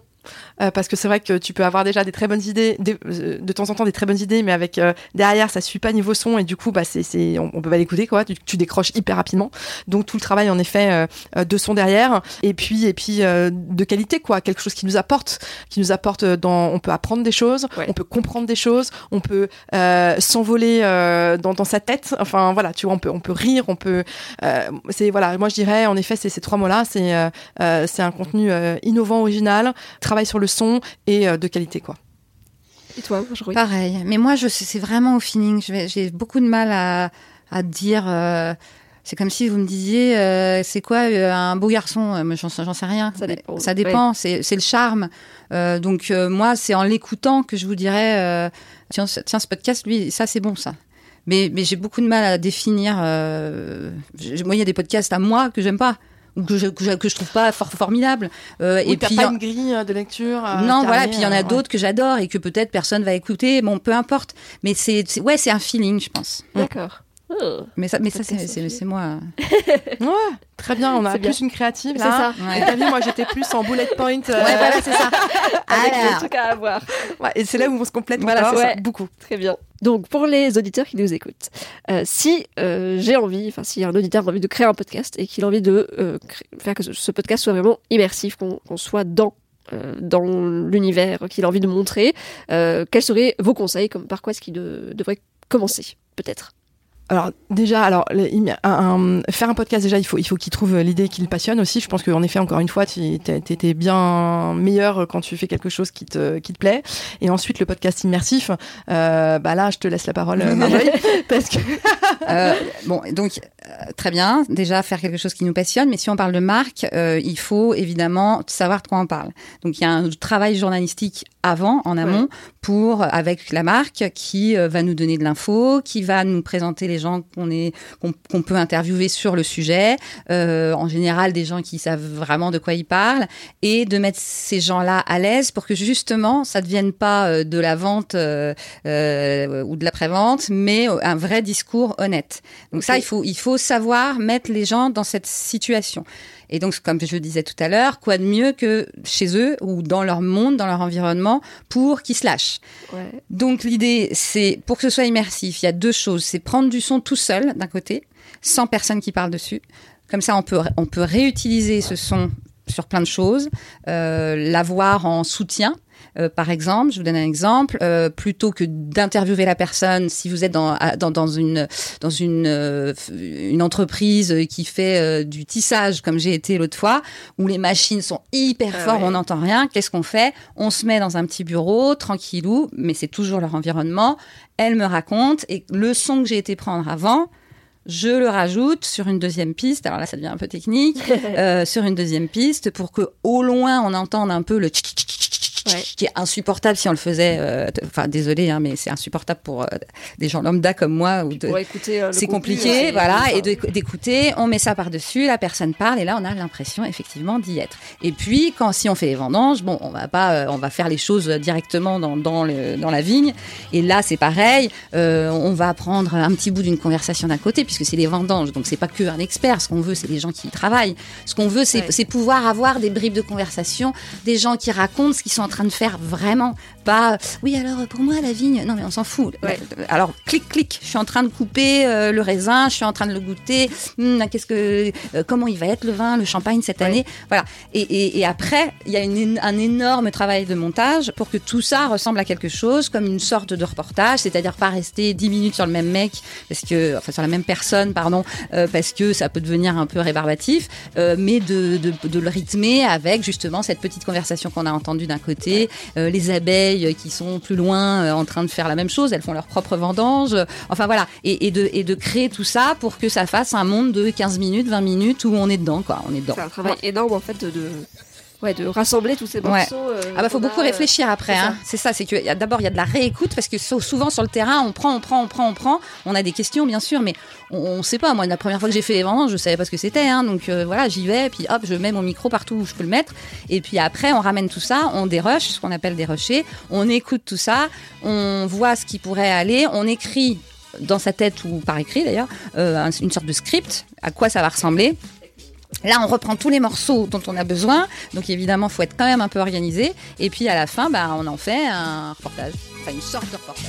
Euh, parce que c'est vrai que tu peux avoir déjà des très bonnes idées, des- euh, de temps en temps des très bonnes idées, mais avec euh, derrière ça suit pas niveau son et du coup bah c'est c'est on, on peut pas l'écouter quoi, tu, tu décroches hyper rapidement. Donc tout le travail en effet euh, euh, de son derrière et puis et puis euh, de qualité quoi, quelque chose qui nous apporte, qui nous apporte dans, on peut apprendre des choses, Ouais. on peut comprendre des choses, on peut euh, s'envoler euh, dans, dans sa tête. Enfin voilà, tu vois, on peut on peut rire, on peut euh, c'est voilà, moi je dirais en effet c'est ces trois mots là, c'est c'est un contenu euh, innovant, original, travail sur le son et euh, de qualité quoi. Et toi, Jean-Louis Pareil. Mais moi, je sais- c'est vraiment au feeling. J'ai beaucoup de mal à, à dire. euh, c'est comme si vous me disiez, euh, c'est quoi euh, un beau garçon? Moi, J'en sais- rien. Ça dépend. Ça dépend. C'est c'est le charme. Euh, donc euh, moi, c'est en l'écoutant que je vous dirais, euh, tiens, ce- tiens, ce podcast, lui, ça c'est bon, ça. Mais, mais j'ai beaucoup de mal à définir. euh, moi, il y a des podcasts à moi que j'aime pas que je, que je, que je trouve pas for- formidables. Euh, Oui, et puis pas une grille euh, de lecture. euh, non, voilà. Puis il y en euh, a ouais. d'autres que j'adore et que peut-être personne va écouter. Bon, peu importe. Mais c'est- ouais, c'est un feeling, je pense. D'accord. Oh. Mais ça, mais ça, c'est, moi. <laughs> Ouais, très bien. On a bien. plus une créative C'est là. ça. Ouais. Et t'as vu, moi j'étais plus en bullet point. euh, Ouais, voilà, c'est ça. <laughs> Avec Alors. des trucs à avoir. ouais, et c'est là où on se complète. Voilà, encore, c'est ouais, ça. beaucoup. Très bien. Donc, pour les auditeurs qui nous écoutent, euh, si euh, j'ai envie, enfin, si un auditeur a envie de créer un podcast et qu'il a envie de euh, faire que ce, podcast soit vraiment immersif, qu'on soit dans euh, dans l'univers qu'il a envie de montrer, euh, quels seraient vos conseils comme Par quoi est-ce qu'il de- devrait commencer Peut-être? Alors déjà, alors un- un- faire un podcast déjà, il faut il faut qu'il trouve l'idée qui le passionne aussi. Je pense qu'en effet, encore une fois, tu étais bien meilleur quand tu fais quelque chose qui te qui te plaît. Et ensuite, le podcast immersif, euh, bah là, je te laisse la parole, euh, Marjorie, <laughs> parce que Euh, bon, donc euh, très bien. Déjà faire quelque chose qui nous passionne, mais si on parle de marque, il faut évidemment savoir de quoi on parle. Donc il y a un travail journalistique avant, en amont, pour avec la marque qui euh, va nous donner de l'info, qui va nous présenter les gens qu'on est qu'on qu'on peut interviewer sur le sujet. Euh, en général, des gens qui savent vraiment de quoi ils parlent, et de mettre ces gens-là à l'aise pour que justement ça devienne pas euh, de la vente euh, euh, ou de la prévente, mais un vrai discours honnête. Donc ça, il faut, il faut savoir mettre les gens dans cette situation. Et donc, comme je le disais tout à l'heure, quoi de mieux que chez eux ou dans leur monde, dans leur environnement, pour qu'ils se lâchent. Ouais. Donc l'idée, c'est pour que ce soit immersif, il y a deux choses. C'est prendre du son tout seul d'un côté sans personne qui parle dessus. Comme ça, on peut, on peut réutiliser ce son sur plein de choses, euh, l'avoir en soutien. Euh, par exemple, je vous donne un exemple, euh, plutôt que d'interviewer la personne, si vous êtes dans, dans, dans une, dans une, euh, une entreprise qui fait du tissage, comme j'ai été l'autre fois, où les machines sont hyper Ah fortes, ouais. on n'entend rien, qu'est-ce qu'on fait? On se met dans un petit bureau, tranquillou, mais c'est toujours leur environnement. Elle me raconte, et le son que j'ai été prendre avant, je le rajoute sur une deuxième piste. Alors là, ça devient un peu technique. <laughs> euh, sur une deuxième piste pour que au loin on entende un peu le tchic, tchic, tchic, Ouais. qui est insupportable si on le faisait. euh, Enfin, désolé, hein, mais c'est insupportable pour euh, des gens lambda comme moi. Ou de- écouter, c'est compliqué, voilà, et d'écouter, on met ça par-dessus, la personne parle, et là on a l'impression effectivement d'y être. Et puis quand si on fait les vendanges, bon, on va pas, euh, on va faire les choses directement dans, dans, le, dans la vigne, et là c'est pareil, on va prendre un petit bout d'une conversation d'un côté, puisque c'est les vendanges, donc c'est pas que un expert, ce qu'on veut c'est les gens qui y travaillent, ce qu'on veut c'est Ouais. c'est pouvoir avoir des bribes de conversation, des gens qui racontent ce qu'ils sont en train de faire vraiment, pas, oui alors pour moi la vigne, non mais on s'en fout. Ouais. Alors clic clic, je suis en train de couper euh, le raisin, je suis en train de le goûter. Hum, qu'est-ce que, euh, comment il va être le vin, le champagne cette Ouais. année? Voilà. Et, et, et après, il y a une, un énorme travail de montage pour que tout ça ressemble à quelque chose comme une sorte de reportage, c'est-à-dire pas rester 10 minutes sur le même mec, parce que, enfin sur la même personne, pardon, euh, parce que ça peut devenir un peu rébarbatif, mais de, de, de le rythmer avec justement cette petite conversation qu'on a entendue d'un côté, euh, les abeilles qui sont plus loin euh, en train de faire la même chose, elles font leur propre vendange. Enfin voilà, et, de, créer tout ça pour que ça fasse un monde de 15 minutes, 20 minutes où on est dedans, quoi. On est dedans. C'est un travail énorme en fait de, ouais, de rassembler tous ces Ouais. morceaux. euh, Ah bah faut qu'on a, beaucoup euh, réfléchir après. c'est hein. C'est ça, c'est que d'abord il y a de la réécoute parce que sou- souvent sur le terrain on prend, on prend, on prend, on prend. On a des questions bien sûr, mais on, on sait pas. Moi la première fois que j'ai fait les vendanges, je savais pas ce que c'était. Hein, donc euh, voilà, j'y vais, puis hop, je mets mon micro partout où je peux le mettre. Et puis après on ramène tout ça, on dérush, ce qu'on appelle dérocher. On écoute tout ça, on voit ce qui pourrait aller, on écrit dans sa tête ou par écrit d'ailleurs euh, un- une sorte de script à quoi ça va ressembler. Là, on reprend tous les morceaux dont on a besoin. Donc, évidemment, faut être quand même un peu organisé. Et puis, à la fin, bah, on en fait un reportage. Enfin, une sorte de reportage.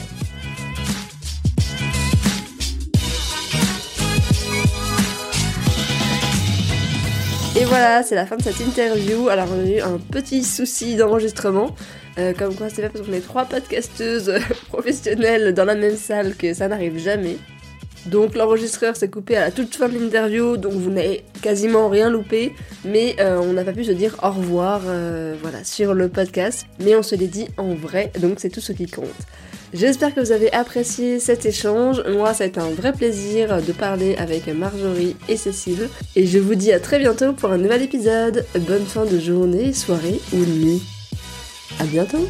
Et voilà, c'est la fin de cette interview. Alors, on a eu un petit souci d'enregistrement. Euh, comme quoi, c'est pas parce qu'on est trois podcasteuses <laughs> professionnelles dans la même salle que ça n'arrive jamais. Donc, l'enregistreur s'est coupé à la toute fin de l'interview, donc vous n'avez quasiment rien loupé. Mais euh, on n'a pas pu se dire au revoir euh, voilà, sur le podcast. Mais on se l'est dit en vrai, donc c'est tout ce qui compte. J'espère que vous avez apprécié cet échange. Moi, ça a été un vrai plaisir de parler avec Marjorie et Cécile. Et je vous dis à très bientôt pour un nouvel épisode. Bonne fin de journée, soirée ou nuit. À bientôt